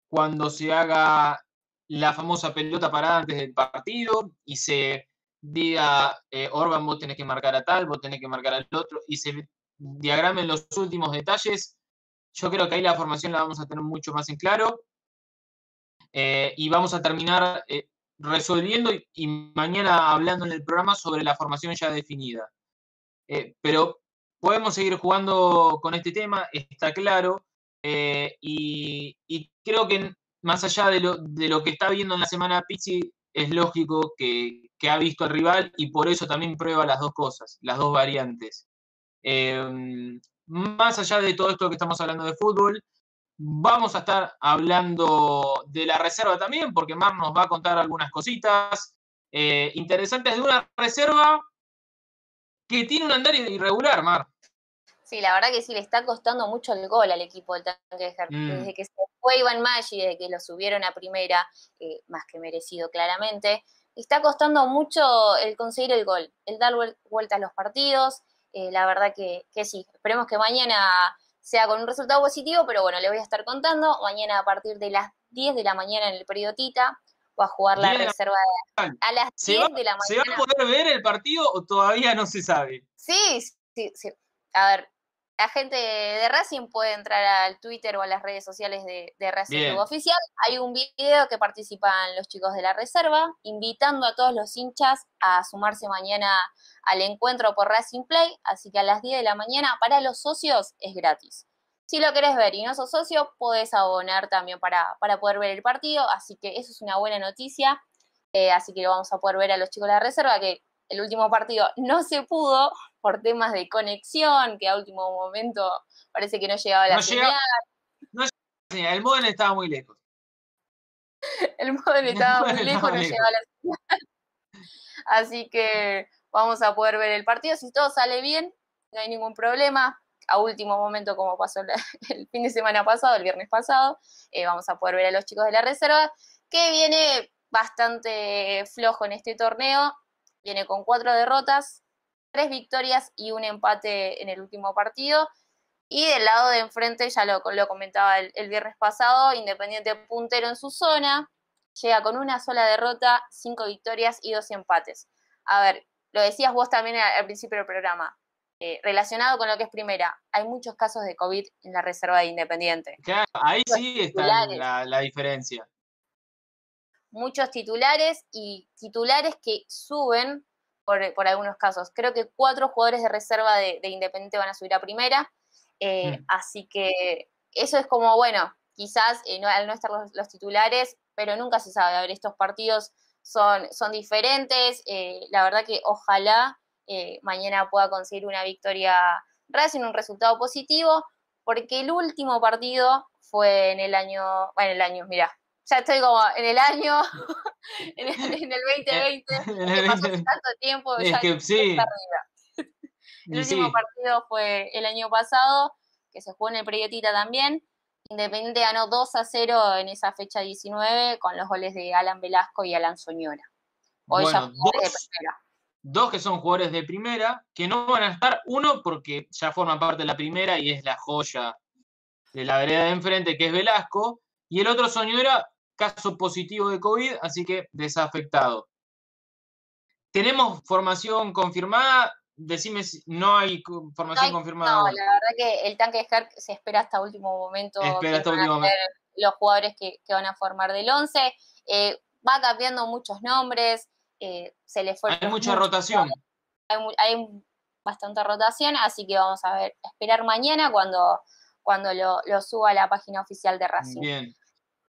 cuando se haga la famosa pelota parada antes del partido y se diga, eh, Orban, vos tenés que marcar a tal, vos tenés que marcar al otro, y se diagramen los últimos detalles, yo creo que ahí la formación la vamos a tener mucho más en claro. Eh, y vamos a terminar eh, resolviendo y, mañana hablando en el programa sobre la formación ya definida. Eh, pero podemos seguir jugando con este tema, está claro, y, creo que más allá de lo, que está viendo en la semana Pizzi, es lógico que, ha visto al rival y por eso también prueba las dos cosas, las dos variantes. más allá de todo esto que estamos hablando de fútbol, Vamos a estar hablando de la reserva también, porque Mar nos va a contar algunas cositas eh, interesantes de una reserva que tiene un andar irregular, Mar. Sí, la verdad que sí, le está costando mucho el gol al equipo del tanque de mm. Desde que se fue Iván Maggi, desde que lo subieron a primera, eh, más que merecido claramente, está costando mucho el conseguir el gol, el dar vuelta a los partidos. Eh, la verdad que, que sí, esperemos que mañana sea con un resultado positivo, pero bueno, le voy a estar contando. Mañana a partir de las 10 de la mañana en el periodo Tita, va a jugar la reserva a las 10 de la mañana. ¿Se va a poder ver el partido o todavía no se sabe? Sí, sí, sí. A ver, la gente de Racing puede entrar al Twitter o a las redes sociales de, Racing Club Oficial. Hay un video que participan los chicos de la reserva, invitando a todos los hinchas a sumarse mañana al encuentro por Racing Play. Así que a las 10 de la mañana para los socios es gratis. Si lo querés ver y no sos socio, podés abonar también para, para poder ver el partido. Así que eso es una buena noticia. Eh, así que lo vamos a poder ver a los chicos de la reserva, que el último partido no se pudo por temas de conexión, que a último momento parece que no llegaba la señal. no llegaba el modem estaba muy lejos. el modem estaba muy lejos, no llegaba la señal. Así que vamos a poder ver el partido. Si todo sale bien, no hay ningún problema. A último momento, como pasó el fin de semana pasado, el viernes pasado, eh, vamos a poder ver a los chicos de la reserva, que viene bastante flojo en este torneo. Viene con cuatro derrotas, tres victorias y un empate en el último partido. Y del lado de enfrente, ya lo, lo comentaba el, viernes pasado, Independiente puntero en su zona, llega con una sola derrota, cinco victorias y dos empates. A ver, lo decías vos también al, principio del programa, eh, relacionado con lo que es primera, hay muchos casos de COVID en la reserva de Independiente. Claro, ahí sí está la, la diferencia. Muchos titulares y titulares que suben por, algunos casos. Creo que cuatro jugadores de reserva de, Independiente van a subir a primera, eh, mm. así que eso es como, bueno, quizás eh, no, al no estar los, titulares, pero nunca se sabe. A ver, estos partidos son, son diferentes. Eh, la verdad que ojalá mañana pueda conseguir una victoria Racing, un resultado positivo, porque el último partido fue en el año, bueno, el año, mira, ya estoy como en el año, en el, 2020, que pasó tanto tiempo, ya que sí. El último partido fue el año pasado, que se jugó en el Preyotita también. Independiente ganó 2 a 0 en esa fecha 19 con los goles de Alan Velasco y Alan Soñora. Hoy ya dos, de primera. Dos que son jugadores de primera, que no van a estar, uno porque ya forma parte de la primera y es la joya de la vereda de enfrente, que es Velasco, y el otro Soñora caso positivo de COVID, así que desafectado. ¿Tenemos formación confirmada? Decime si no hay formación confirmada. No, la verdad que el tanque de Herc se espera hasta último momento. Espera hasta último momento. Los jugadores que, van a formar del 11. Eh, va cambiando muchos nombres. Eh, se les fue. Hay mucha rotación. Hay, bastante rotación, así que vamos a ver, esperar mañana cuando, cuando lo, lo suba a la página oficial de Racing. Bien.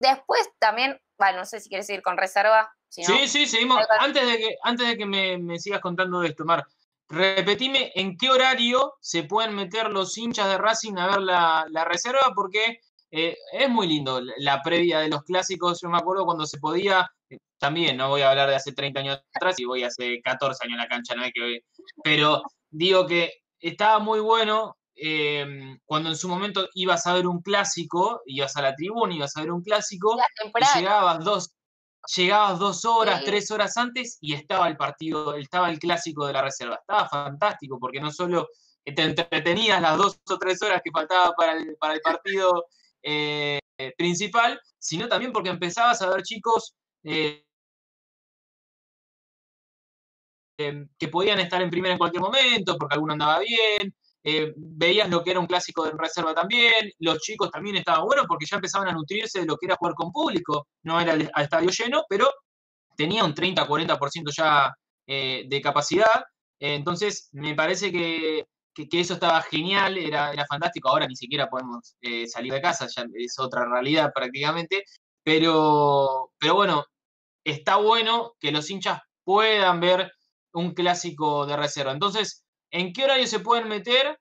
Después también, bueno, no sé si quieres seguir con reserva. sí, sí, seguimos. Antes de que, antes de que me, sigas contando de esto, Mar, repetime en qué horario se pueden meter los hinchas de Racing a ver la, reserva, porque eh, es muy lindo la previa de los clásicos. Yo me acuerdo cuando se podía, eh, también no voy a hablar de hace 30 años atrás y voy hace 14 años en la cancha, no hay que Pero digo que estaba muy bueno Em, cuando en su momento ibas a ver un clásico, ibas a la tribuna, ibas a ver un clásico, y llegabas dos, llegabas dos horas, tres horas antes y estaba el partido, estaba el clásico de la reserva. Estaba fantástico porque no solo te entretenías las dos o tres horas que faltaba para el, para el partido eh, principal, sino también porque empezabas a ver chicos eh, em, que podían estar en primera en cualquier momento, porque alguno andaba bien, eh, veías lo que era un clásico de reserva también, los chicos también estaban buenos porque ya empezaban a nutrirse de lo que era jugar con público, no era al estadio lleno, pero tenía un 30-40% ya eh, de capacidad, entonces me parece que, eso estaba genial, era, fantástico, ahora ni siquiera podemos eh, salir de casa, ya es otra realidad prácticamente, pero, pero bueno, está bueno que los hinchas puedan ver un clásico de reserva. Entonces, ¿en qué horario se pueden meter?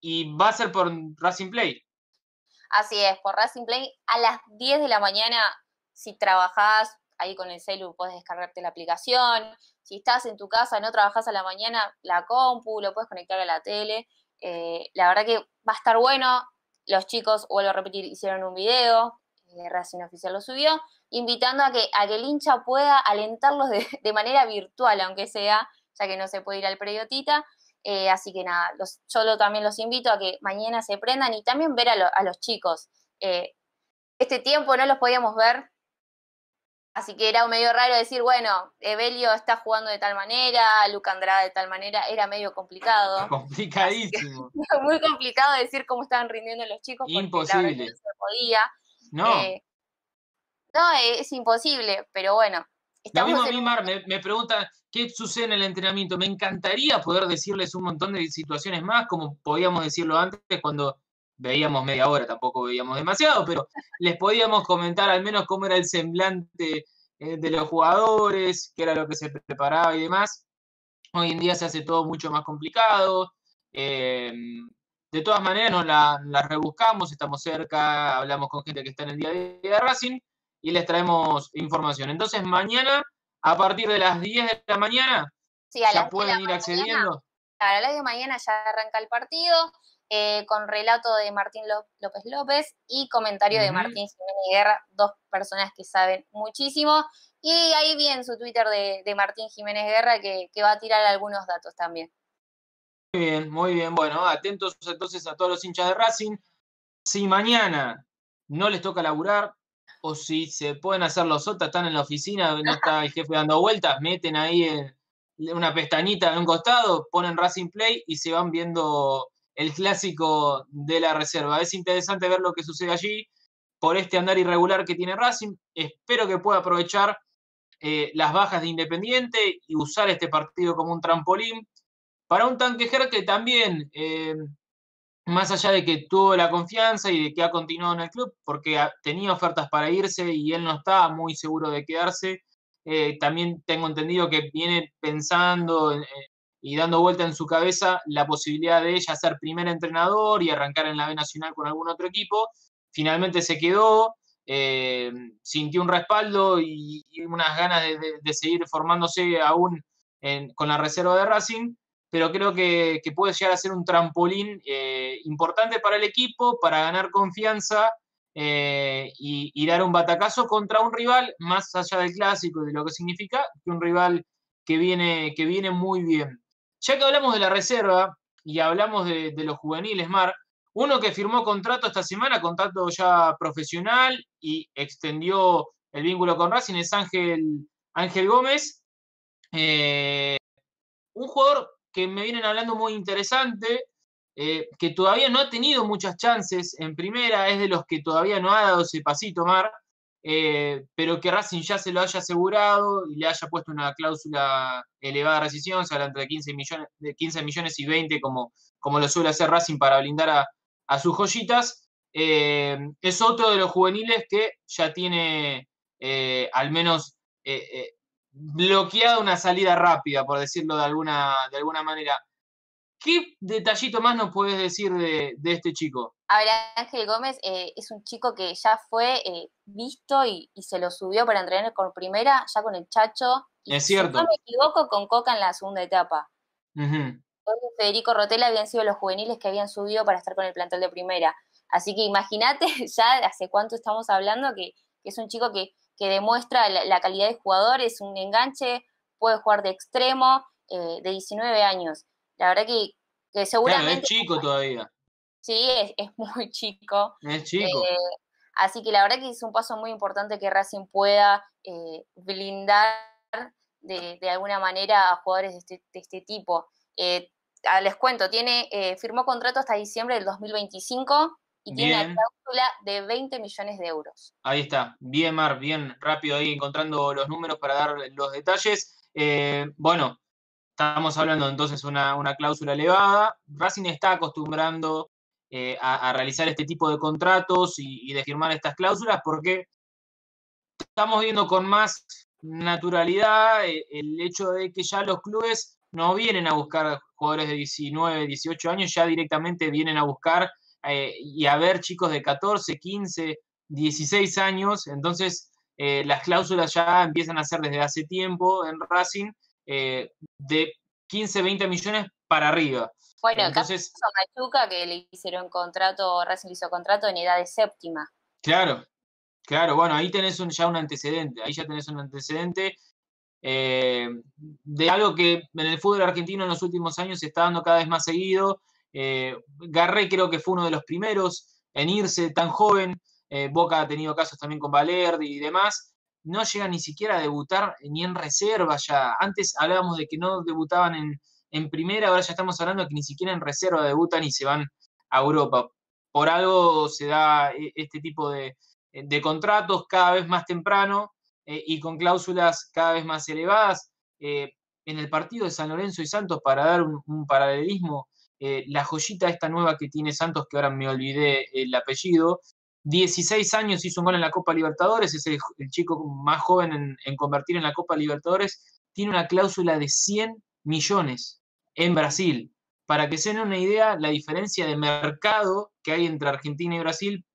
Y va a ser por Racing Play. Así es, por Racing Play a las 10 de la mañana, si trabajás ahí con el celu, puedes descargarte la aplicación. Si estás en tu casa, no trabajás a la mañana, la compu, lo puedes conectar a la tele. Eh, la verdad que va a estar bueno. Los chicos, vuelvo a repetir, hicieron un video, eh, Racing Oficial lo subió, invitando a que, a que el hincha pueda alentarlos de, de manera virtual, aunque sea, ya que no se puede ir al periodita. Eh, así que nada, los, yo también los invito a que mañana se prendan y también ver a, los chicos. Eh, este tiempo no los podíamos ver, así que era medio raro decir, bueno, Evelio está jugando de tal manera, Luca Andrade de tal manera, era medio complicado. Complicadísimo. muy complicado decir cómo estaban rindiendo los chicos. Imposible. no se podía. No. Eh, no, es imposible, pero bueno. Lo mismo a mí, Mar, me, me pregunta, qué sucede en el entrenamiento. Me encantaría poder decirles un montón de situaciones más, como podíamos decirlo antes cuando veíamos media hora, tampoco veíamos demasiado, pero les podíamos comentar al menos cómo era el semblante eh, de los jugadores, qué era lo que se preparaba y demás. Hoy en día se hace todo mucho más complicado. Em, de todas maneras, nos la, rebuscamos, estamos cerca, hablamos con gente que está en el día a día de Racing y les traemos información. Entonces, mañana a partir de las 10 de la mañana ya pueden ir accediendo. a las de mañana ya arranca el partido eh, con relato de Martín López López y comentario de Martín Jiménez Guerra, dos personas que saben muchísimo. Y ahí vi en su Twitter de, Martín Jiménez Guerra que, que va a tirar algunos datos también. Muy bien, muy bien. Bueno, atentos entonces a todos los hinchas de Racing. Si mañana no les toca laburar, o si se pueden hacer los otros, están en la oficina, no está el jefe dando vueltas, meten ahí una pestañita en un costado, ponen Racing Play y se van viendo el clásico de la reserva. Es interesante ver lo que sucede allí por este andar irregular que tiene Racing. Espero que pueda aprovechar eh, las bajas de Independiente y usar este partido como un trampolín para un tanquejer que también eh, más allá de que tuvo la confianza y de que ha continuado en el club, porque tenía ofertas para irse y él no estaba muy seguro de quedarse, eh, también tengo entendido que viene pensando eh, y dando vuelta en su cabeza la posibilidad de ella ser primer entrenador y arrancar en la B Nacional con algún otro equipo. Finalmente se quedó, eh, sintió un respaldo y, unas ganas de, seguir formándose aún con la reserva de Racing pero creo que, puede llegar a ser un trampolín eh, importante para el equipo, para ganar confianza eh, y, dar un batacazo contra un rival, más allá del clásico y de lo que significa, que un rival que viene, que viene muy bien. Ya que hablamos de la reserva y hablamos de, los juveniles, Mar, uno que firmó contrato esta semana, contrato ya profesional y extendió el vínculo con Racing es Ángel, Ángel Gómez. Eh, un jugador que me vienen hablando muy interesante, eh, que todavía no ha tenido muchas chances en primera, es de los que todavía no ha dado ese pasito, Mar, eh, pero que Racing ya se lo haya asegurado y le haya puesto una cláusula elevada de rescisión, se habla entre 15 millones, de 15 millones y 20, como, como lo suele hacer Racing para blindar a, sus joyitas. Eh, es otro de los juveniles que ya tiene al menos bloqueado una salida rápida, por decirlo de alguna, de alguna manera. ¿Qué detallito más nos puedes decir de, este chico? A ver, Ángel Gómez eh, es un chico que ya fue eh, visto y, se lo subió para entrenar con primera, ya con el Chacho. es cierto. Si no me equivoco, con Coca en la segunda etapa. Federico Rotela habían sido los juveniles que habían subido para estar con el plantel de primera. Así que imagínate ya hace cuánto estamos hablando que es un chico que que demuestra la, calidad de jugador, es un enganche, puede jugar de extremo, eh, de 19 años. La verdad que, seguramente... es chico todavía. Sí, es, muy chico. Es chico. Eh, así que la verdad que es un paso muy importante que Racing pueda eh, blindar de, alguna manera a jugadores de este, de este tipo. ah, les cuento, tiene, eh, firmó contrato hasta diciembre del 2025 y tiene una cláusula de 20 millones de euros. Ahí está, bien Mar, bien rápido ahí encontrando los números para dar los detalles. Eh, bueno, estamos hablando entonces de una, una, cláusula elevada. Racing está acostumbrando eh, a, realizar este tipo de contratos y, de firmar estas cláusulas porque estamos viendo con más naturalidad el hecho de que ya los clubes no vienen a buscar jugadores de 19, 18 años, ya directamente vienen a buscar eh, y a ver chicos de 14, 15, 16 años. Entonces, eh, las cláusulas ya empiezan a ser desde hace tiempo en Racing eh, de 15, 20 millones para arriba. Bueno, Entonces, Machuca que le hicieron contrato, Racing hizo contrato en edad de séptima. Claro, claro, bueno, ahí tenés ya un antecedente, ahí ya tenés un antecedente eh, de algo que en el fútbol argentino en los últimos años se está dando cada vez más seguido. Eh, Garré creo que fue uno de los primeros en irse tan joven. Eh, Boca ha tenido casos también con Valerdi y demás. No llega ni siquiera a debutar ni en reserva ya. Antes hablábamos de que no debutaban en, primera, ahora ya estamos hablando de que ni siquiera en reserva debutan y se van a Europa. Por algo se da este tipo de, de contratos cada vez más temprano eh, y con cláusulas cada vez más elevadas. Eh, en el partido de San Lorenzo y Santos, para dar un, paralelismo, eh, la joyita esta nueva que tiene Santos, que ahora me olvidé el apellido, 16 años hizo un gol en la Copa Libertadores, es el, chico más joven en, convertir en la Copa Libertadores, tiene una cláusula de 100 millones en Brasil. Para que se den una idea, la diferencia de mercado que hay entre Argentina y Brasil,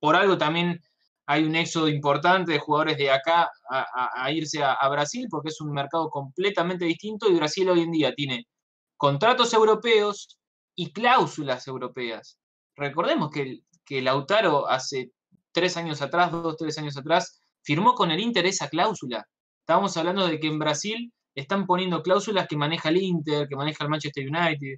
por algo también hay un éxodo importante de jugadores de acá a, irse a, Brasil porque es un mercado completamente distinto y Brasil hoy en día tiene contratos europeos y cláusulas europeas. Recordemos que, que Lautaro hace tres años atrás, dos, tres años atrás, firmó con el Inter esa cláusula. Estábamos hablando de que en Brasil están poniendo cláusulas que maneja el Inter, que maneja el Manchester United.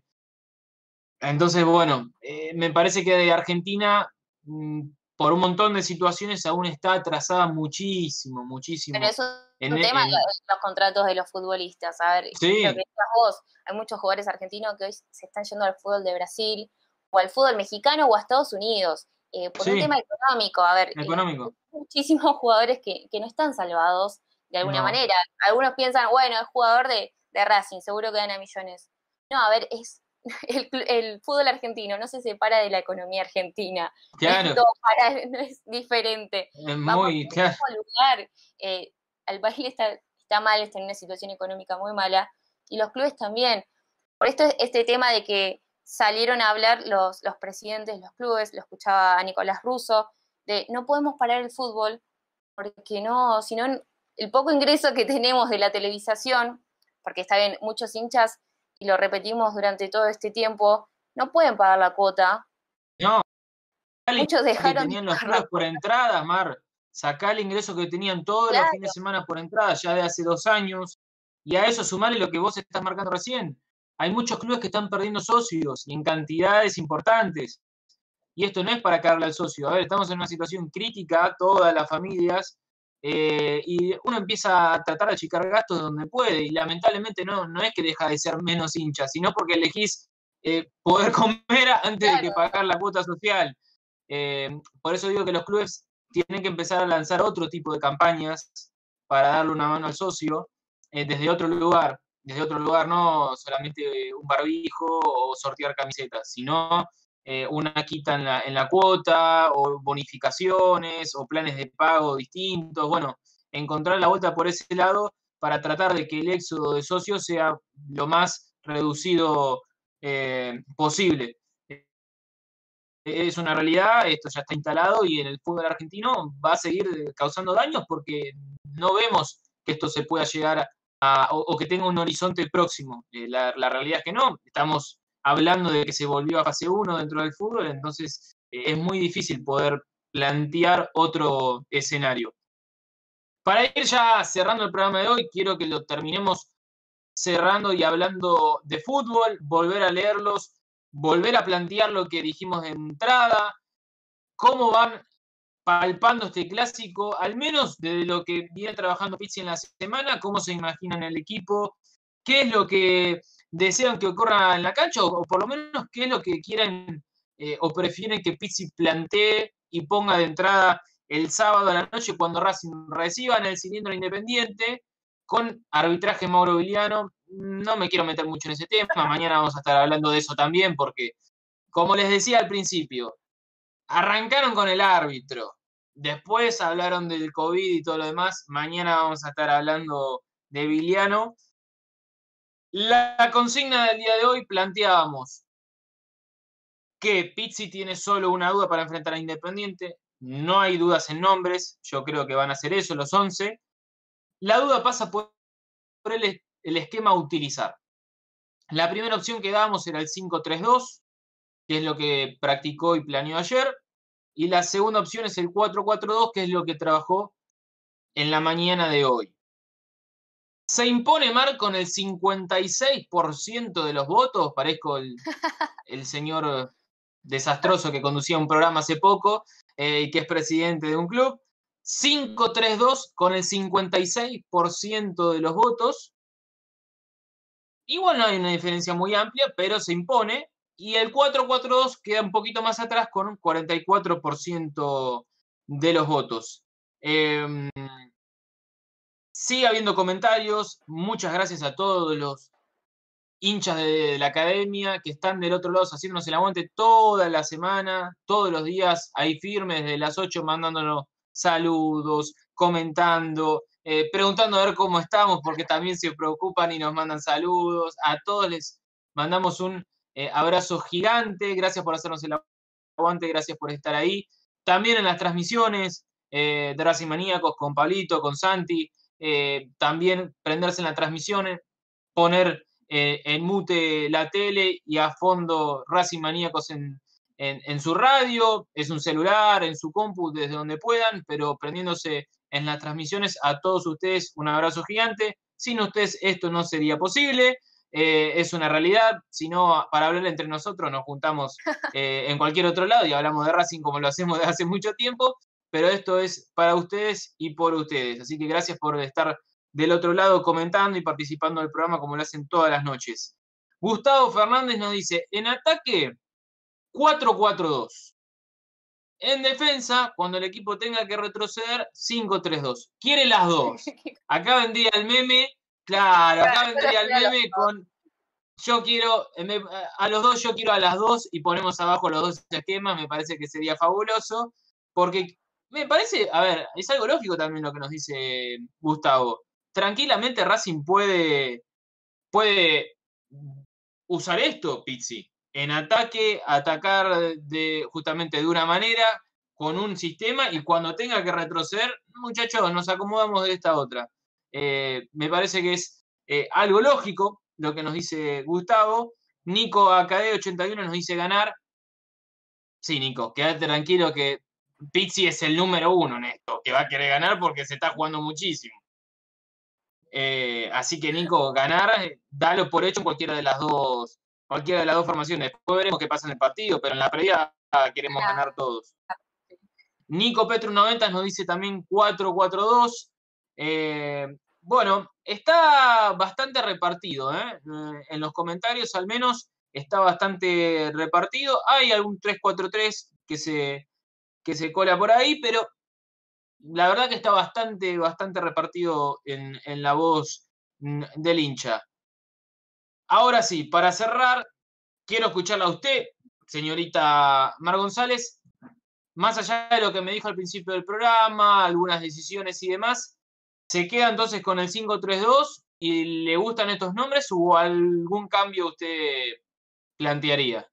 Entonces, bueno, eh, me parece que de Argentina mm, por un montón de situaciones aún está atrasada muchísimo, muchísimo. Pero eso es un tema los contratos de los futbolistas. A ver, sí. lo que vos, hay muchos jugadores argentinos que hoy se están yendo al fútbol de Brasil, o al fútbol mexicano, o a Estados Unidos, eh, por un tema económico. A ver, eh, económico. muchísimos jugadores que, no están salvados de alguna manera. Algunos piensan, bueno, es jugador de, de Racing, seguro que gana millones. No, a ver, es el, fútbol argentino no se separa de la economía argentina. Claro. no es diferente. Es muy, claro. lugar. Eh, el país está, está mal, está en una situación económica muy mala, y los clubes también. Por esto este tema de que salieron a hablar los, los presidentes de los clubes, lo escuchaba a Nicolás Russo, de no podemos parar el fútbol porque no, si no, el poco ingreso que tenemos de la televisación, porque está bien, muchos hinchas y lo repetimos durante todo este tiempo, no pueden pagar la cuota. No. Muchos dejaron. tenían los clubes por entrada, Mar. Sacá el ingreso que tenían todos los fines de semana por entrada, ya de hace dos años. Y a eso sumarle lo que vos estás marcando recién. Hay muchos clubes que están perdiendo socios y en cantidades importantes. Y esto no es para caerle al socio. A ver, estamos en una situación crítica, todas las familias, eh, y uno empieza a tratar de achicar gastos donde puede, y lamentablemente no, no es que deja de ser menos hincha, sino porque elegís eh, poder comer antes de que pagar la cuota social. Eh, por eso digo que los clubes tienen que empezar a lanzar otro tipo de campañas para darle una mano al socio desde otro lugar, desde otro lugar, no solamente un barbijo o sortear camisetas, sino eh, una quita en la, cuota, o bonificaciones, o planes de pago distintos. Bueno, encontrar la vuelta por ese lado para tratar de que el éxodo de socios sea lo más reducido eh, posible. Es una realidad, esto ya está instalado y en el fútbol argentino va a seguir causando daños porque no vemos que esto se pueda llegar a, o, que tenga un horizonte próximo. Eh, la, realidad es que no, estamos hablando de que se volvió a fase 1 dentro del fútbol, entonces eh, es muy difícil poder plantear otro escenario. Para ir ya cerrando el programa de hoy, quiero que lo terminemos cerrando y hablando de fútbol, volver a leerlos, volver a plantear lo que dijimos de entrada, cómo van palpando este clásico, al menos de lo que viene trabajando Pizzi en la semana, cómo se imaginan el equipo, qué es lo que desean que ocurra en la cancha o, por lo menos qué es lo que quieren eh, o prefieren que Pizzi plantee y ponga de entrada el sábado a la noche cuando Racing reciba en el cilindro independiente con arbitraje Mauro Viliano. No me quiero meter mucho en ese tema, mañana vamos a estar hablando de eso también porque, como les decía al principio, arrancaron con el árbitro, después hablaron del COVID y todo lo demás, mañana vamos a estar hablando de Viliano. La consigna del día de hoy planteábamos que Pizzi tiene solo una duda para enfrentar a Independiente. No hay dudas en nombres, yo creo que van a ser eso los 11. La duda pasa por el, esquema a utilizar. La primera opción que dábamos era el 5-3-2, que es lo que practicó y planeó ayer. Y la segunda opción es el 4-4-2, que es lo que trabajó en la mañana de hoy. Se impone Mar con el 56% de los votos. Parezco el, el, señor desastroso que conducía un programa hace poco eh, y que es presidente de un club. 5-3-2 con el 56% de los votos. Igual no hay una diferencia muy amplia, pero se impone. Y el 4-4-2 queda un poquito más atrás con un 44% de los votos. Eh, Sigue habiendo comentarios. Muchas gracias a todos los hinchas de, la academia que están del otro lado haciéndonos el aguante toda la semana, todos los días, ahí firmes desde las 8 mandándonos saludos, comentando, eh, preguntando a ver cómo estamos, porque también se preocupan y nos mandan saludos. A todos les mandamos un eh, abrazo gigante. Gracias por hacernos el aguante, gracias por estar ahí. También en las transmisiones eh, de Racing Maníacos con Pablito, con Santi, eh, también prenderse en la transmisión, poner eh, en mute la tele y a fondo Racing Maníacos en, en, su radio, es un celular, en su compu, desde donde puedan, pero prendiéndose en las transmisiones a todos ustedes un abrazo gigante. Sin ustedes esto no sería posible. Eh, es una realidad, si no, para hablar entre nosotros nos juntamos en cualquier otro lado y hablamos de Racing como lo hacemos desde hace mucho tiempo, pero esto es para ustedes y por ustedes. Así que gracias por estar del otro lado comentando y participando del programa como lo hacen todas las noches. Gustavo Fernández nos dice, en ataque 4-4-2. En defensa, cuando el equipo tenga que retroceder, 5-3-2. Quiere las dos. Acá vendría el meme, claro, acá vendría el meme con yo quiero, a los dos yo quiero a las dos y ponemos abajo los dos esquemas, me parece que sería fabuloso, porque me parece, a ver, es algo lógico también lo que nos dice Gustavo. Tranquilamente Racing puede, puede usar esto, Pizzi, en ataque, atacar de, justamente de una manera, con un sistema, y cuando tenga que retroceder, muchachos, nos acomodamos de esta otra. Eh, me parece que es eh, algo lógico lo que nos dice Gustavo. Nico AKD81 nos dice ganar. Sí, Nico, quédate tranquilo que Pizzi es el número uno en esto, que va a querer ganar porque se está jugando muchísimo. Eh, así que Nico, ganar, eh, dalo por hecho en cualquiera de las dos, cualquiera de las dos formaciones. Después veremos qué pasa en el partido, pero en la previa queremos ganar todos. Nico Petro 90 nos dice también 4-4-2. Eh, bueno, está bastante repartido, en los comentarios al menos está bastante repartido. Hay algún 3-4-3 que se, que se cola por ahí, pero la verdad que está bastante, bastante repartido en, la voz mm, del hincha. Ahora sí, para cerrar, quiero escucharla a usted, señorita Mar González. Más allá de lo que me dijo al principio del programa, algunas decisiones y demás, ¿se queda entonces con el 5-3-2 y le gustan estos nombres o algún cambio usted plantearía?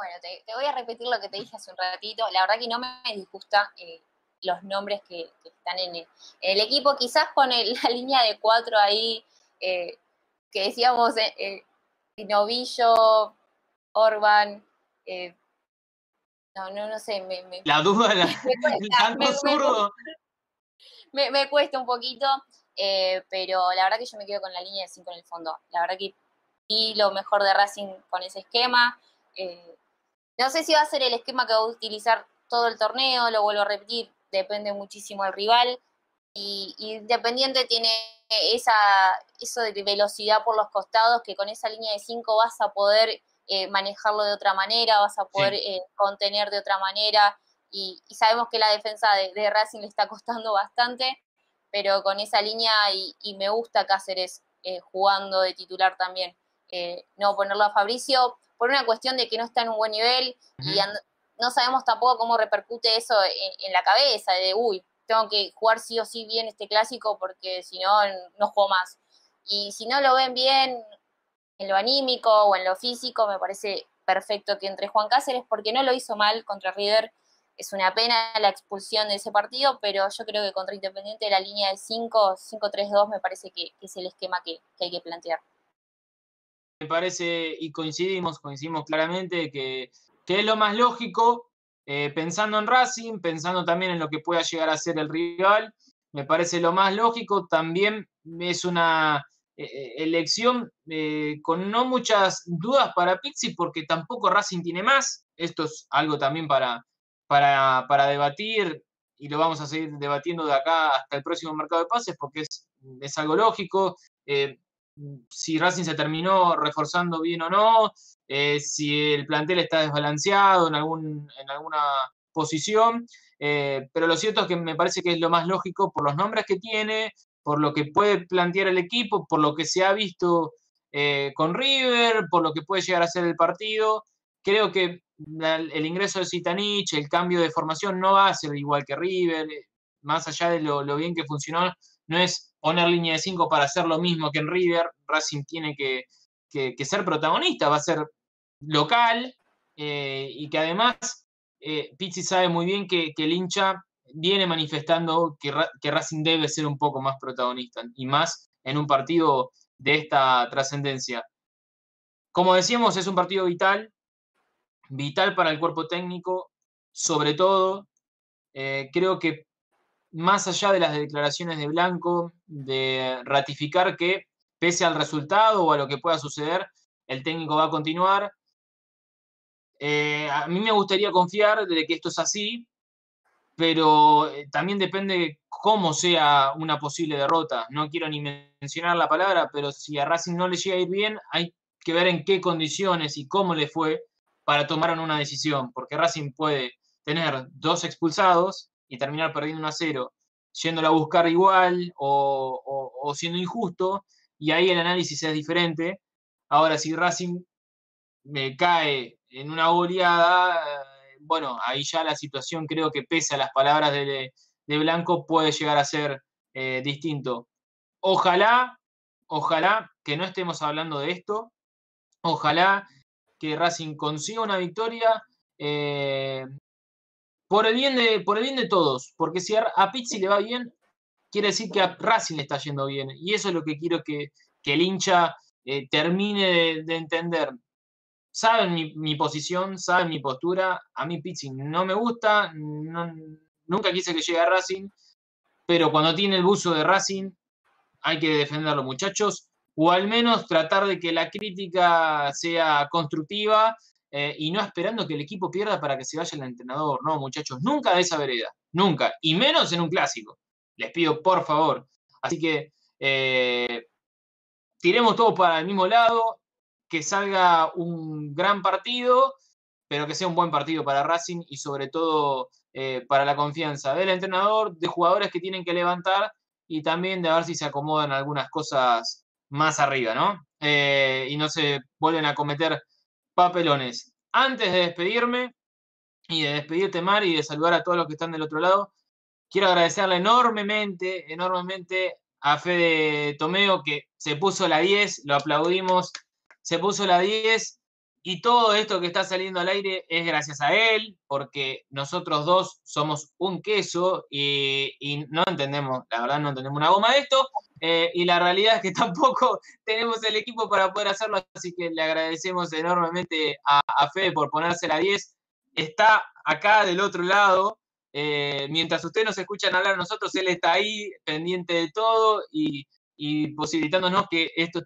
Bueno, te, voy a repetir lo que te dije hace un ratito. La verdad que no me disgusta eh, los nombres que, están en el, equipo. Quizás con la línea de cuatro ahí, eh, que decíamos, eh, Novillo, Orban, no, no, no sé. Me, la duda, la, me Me, cuesta un poquito, pero la verdad que yo me quedo con la línea de cinco en el fondo. La verdad que vi lo mejor de Racing con ese esquema. No sé si va a ser el esquema que va a utilizar todo el torneo, lo vuelvo a repetir, depende muchísimo del rival. y, Independiente tiene esa, eso de velocidad por los costados, que con esa línea de 5 vas a poder eh, manejarlo de otra manera, vas a poder eh, contener de otra manera, y, sabemos que la defensa de, Racing le está costando bastante, pero con esa línea, y, me gusta Cáceres eh, jugando de titular también, no ponerlo a Fabricio, por una cuestión de que no está en un buen nivel, y no sabemos tampoco cómo repercute eso en la cabeza, de uy, tengo que jugar sí o sí bien este clásico porque si no, no juego más. Y si no lo ven bien en lo anímico o en lo físico, me parece perfecto que entre Juan Cáceres porque no lo hizo mal contra River. Es una pena la expulsión de ese partido, pero yo creo que contra Independiente la línea de 5, 5-3-2 me parece que, es el esquema que, hay que plantear. Me parece, y coincidimos, coincidimos claramente, que, que es lo más lógico eh, pensando en Racing, pensando también en lo que pueda llegar a ser el rival, me parece lo más lógico. También es una eh, eh, elección con no muchas dudas para Pixi, porque tampoco Racing tiene más. Esto es algo también para, para, debatir y lo vamos a seguir debatiendo de acá hasta el próximo mercado de pases, porque es, es algo lógico. Si Racing se terminó reforzando bien o no, eh, si el plantel está desbalanceado en, algún, en alguna posición, eh, pero lo cierto es que me parece que es lo más lógico por los nombres que tiene, por lo que puede plantear el equipo, por lo que se ha visto eh, con River, por lo que puede llegar a ser el partido. Creo que el ingreso de Zitanich, el cambio de formación no va a ser igual que River, más allá de lo, bien que funcionó, no es poner línea de 5 para hacer lo mismo que en River, Racing tiene que, ser protagonista, va a ser local eh, y que además eh, Pizzi sabe muy bien que, el hincha viene manifestando que, que, Racing debe ser un poco más protagonista y más en un partido de esta trascendencia. Como decíamos, es un partido vital, vital para el cuerpo técnico, sobre todo, eh, creo que más allá de las declaraciones de Blanco, de ratificar que pese al resultado o a lo que pueda suceder, el técnico va a continuar, eh, a mí me gustaría confiar de que esto es así, pero eh, también depende cómo sea una posible derrota. No quiero ni mencionar la palabra, pero si a Racing no le llega a ir bien, hay que ver en qué condiciones y cómo le fue para tomar una decisión, porque Racing puede tener dos expulsados y terminar perdiendo 1 a 0, yéndolo a buscar igual o, siendo injusto, y ahí el análisis es diferente. Ahora, si Racing me cae en una goleada, eh, bueno, ahí ya la situación creo que pese a las palabras de, Blanco puede llegar a ser eh, distinto. Ojalá, ojalá que no estemos hablando de esto, ojalá que Racing consiga una victoria eh, por, el bien de, por el bien de todos, porque si a, Pizzi le va bien, quiere decir que a Racing le está yendo bien, y eso es lo que quiero que, el hincha termine de entender. Saben mi, posición, saben mi postura. A mí Pizzi no me gusta, nunca quise que llegue a Racing, pero cuando tiene el buzo de Racing hay que defenderlo, muchachos, o al menos tratar de que la crítica sea constructiva eh, y no esperando que el equipo pierda para que se vaya el entrenador. No, muchachos, nunca de esa vereda, nunca, y menos en un clásico. Les pido por favor. Así que eh, tiremos todo para el mismo lado, que salga un gran partido, pero que sea un buen partido para Racing y sobre todo eh, para la confianza del entrenador, de jugadores que tienen que levantar y también de ver si se acomodan algunas cosas más arriba, ¿no? Y no se vuelven a cometer papelones. Antes de despedirme y de despedirte, Mar, y de saludar a todos los que están del otro lado, quiero agradecerle enormemente, enormemente a Fede Tomeo que se puso la 10, lo aplaudimos se puso la 10 y todo esto que está saliendo al aire es gracias a él, porque nosotros dos somos un queso y, no entendemos, la verdad no entendemos una goma de esto, eh, y la realidad es que tampoco tenemos el equipo para poder hacerlo, así que le agradecemos enormemente a, Fede por ponerse la 10. Está acá del otro lado, eh, mientras ustedes nos escuchan hablar nosotros, él está ahí pendiente de todo y y posibilitándonos que esto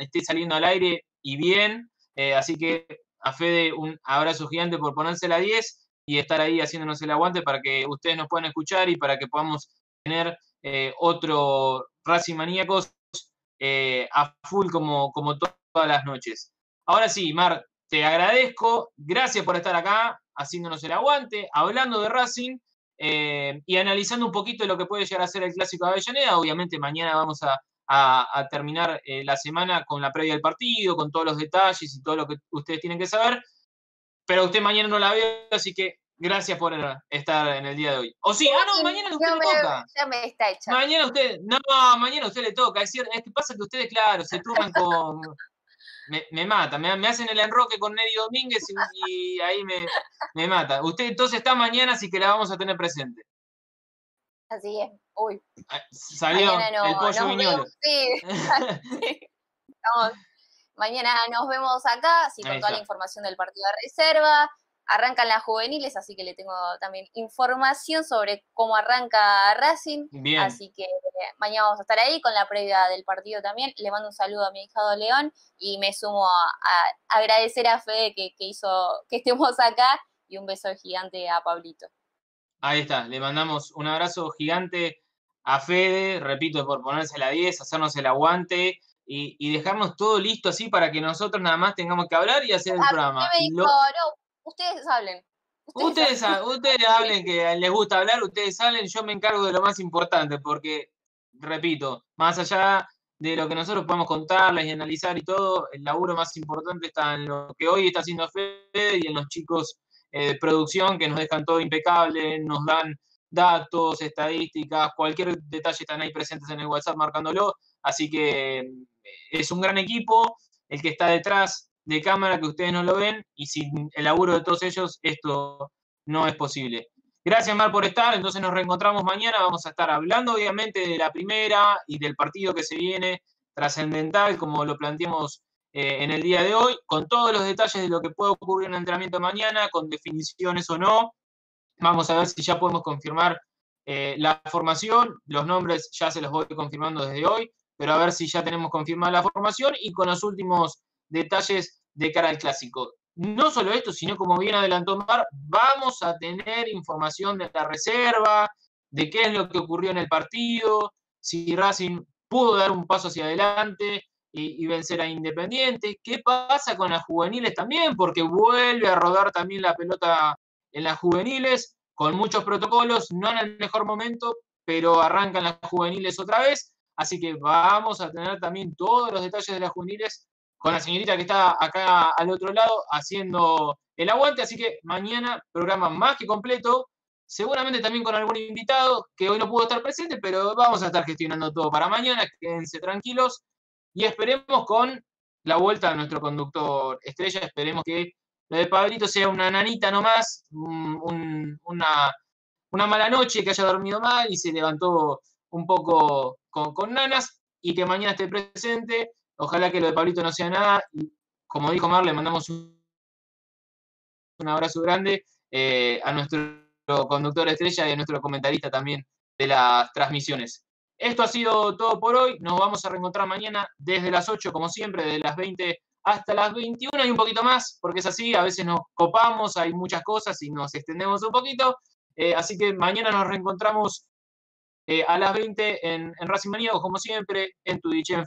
esté saliendo al aire y bien. Eh, así que a Fede un abrazo gigante por ponerse la 10 y estar ahí haciéndonos el aguante para que ustedes nos puedan escuchar y para que podamos tener eh, otro Racing Maníacos eh, a full como, como todas las noches. Ahora sí, Mar, te agradezco, gracias por estar acá, haciéndonos el aguante, hablando de Racing y analizando un poquito lo que puede llegar a ser el Clásico de Avellaneda. Obviamente mañana vamos a, terminar la semana con la previa del partido, con todos los detalles y todo lo que ustedes tienen que saber, pero usted mañana no la ve, así que Gracias por estar en el día de hoy. O sí, ah, no, mañana a usted le toca. Ya me está hecha. Mañana usted, no, mañana a usted le toca. Es, es que pasa que ustedes, claro, se turnan con. Me, me mata, me, hacen el enroque con Neri Domínguez y, ahí me, me, mata. Usted entonces está mañana, así que la vamos a tener presente. Así es. Uy. Salió el pollo viñolo. Sí. Mañana nos vemos acá, así con toda la información del partido de reserva arrancan las juveniles, así que le tengo también información sobre cómo arranca Racing. Así que eh, mañana vamos a estar ahí con la previa del partido también. Le mando un saludo a mi hijado León y me sumo a, agradecer a Fede que, hizo que estemos acá y un beso gigante a Pablito. Ahí está, le mandamos un abrazo gigante a Fede, repito, por ponerse la 10, hacernos el aguante. Y, dejarnos todo listo así para que nosotros nada más tengamos que hablar y hacer el programa. Ustedes hablen. Ustedes, ustedes, hablen que les gusta hablar, ustedes hablen, yo me encargo de lo más importante, porque, repito, más allá de lo que nosotros podemos contarles y analizar y todo, el laburo más importante está en lo que hoy está haciendo Fede y en los chicos eh, producción que nos dejan todo impecable, nos dan datos, estadísticas, cualquier detalle están ahí presentes en el WhatsApp marcándolo, así que eh, es un gran equipo, el que está detrás de cámara que ustedes no lo ven y sin el laburo de todos ellos esto no es posible. Gracias Mar por estar, entonces nos reencontramos mañana, vamos a estar hablando obviamente de la primera y del partido que se viene trascendental como lo planteamos eh, en el día de hoy, con todos los detalles de lo que puede ocurrir en el entrenamiento mañana, con definiciones o no. Vamos a ver si ya podemos confirmar eh, la formación, los nombres ya se los voy confirmando desde hoy, pero a ver si ya tenemos confirmada la formación y con los últimos detalles de cara al clásico. No solo esto, sino como bien adelantó Mar, vamos a tener información de la reserva, de qué es lo que ocurrió en el partido, si Racing pudo dar un paso hacia adelante y, vencer a Independiente, qué pasa con las juveniles también, porque vuelve a rodar también la pelota en las juveniles, con muchos protocolos, no en el mejor momento, pero arrancan las juveniles otra vez, así que vamos a tener también todos los detalles de las juveniles con la señorita que está acá al otro lado haciendo el aguante. Así que mañana programa más que completo. Seguramente también con algún invitado que hoy no pudo estar presente, pero vamos a estar gestionando todo para mañana. Quédense tranquilos y esperemos con la vuelta de nuestro conductor estrella. Esperemos que lo de Pablito sea una nanita nomás, una, una mala noche, que haya dormido mal y se levantó un poco con, con nanas y que mañana esté presente Ojalá que lo de Pablito no sea nada. Como dijo Mar, le mandamos un, abrazo grande eh, a nuestro conductor estrella y a nuestro comentarista también de las transmisiones. Esto ha sido todo por hoy. Nos vamos a reencontrar mañana desde las 8, como siempre, desde las 20 hasta las 21 y un poquito más, porque es así, a veces nos copamos, hay muchas cosas y nos extendemos un poquito. Eh, así que mañana nos reencontramos eh, a las 20 en, Racing Maníaco, como siempre, en Twitch, en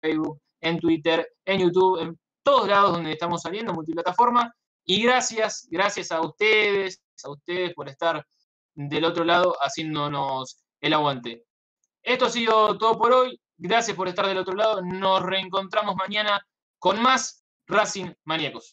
Facebook, en Twitter, en YouTube, en todos lados donde estamos saliendo, multiplataforma. Y gracias, gracias a ustedes, a ustedes por estar del otro lado haciéndonos el aguante. Esto ha sido todo por hoy. Gracias por estar del otro lado. Nos reencontramos mañana con más Racing Maníacos.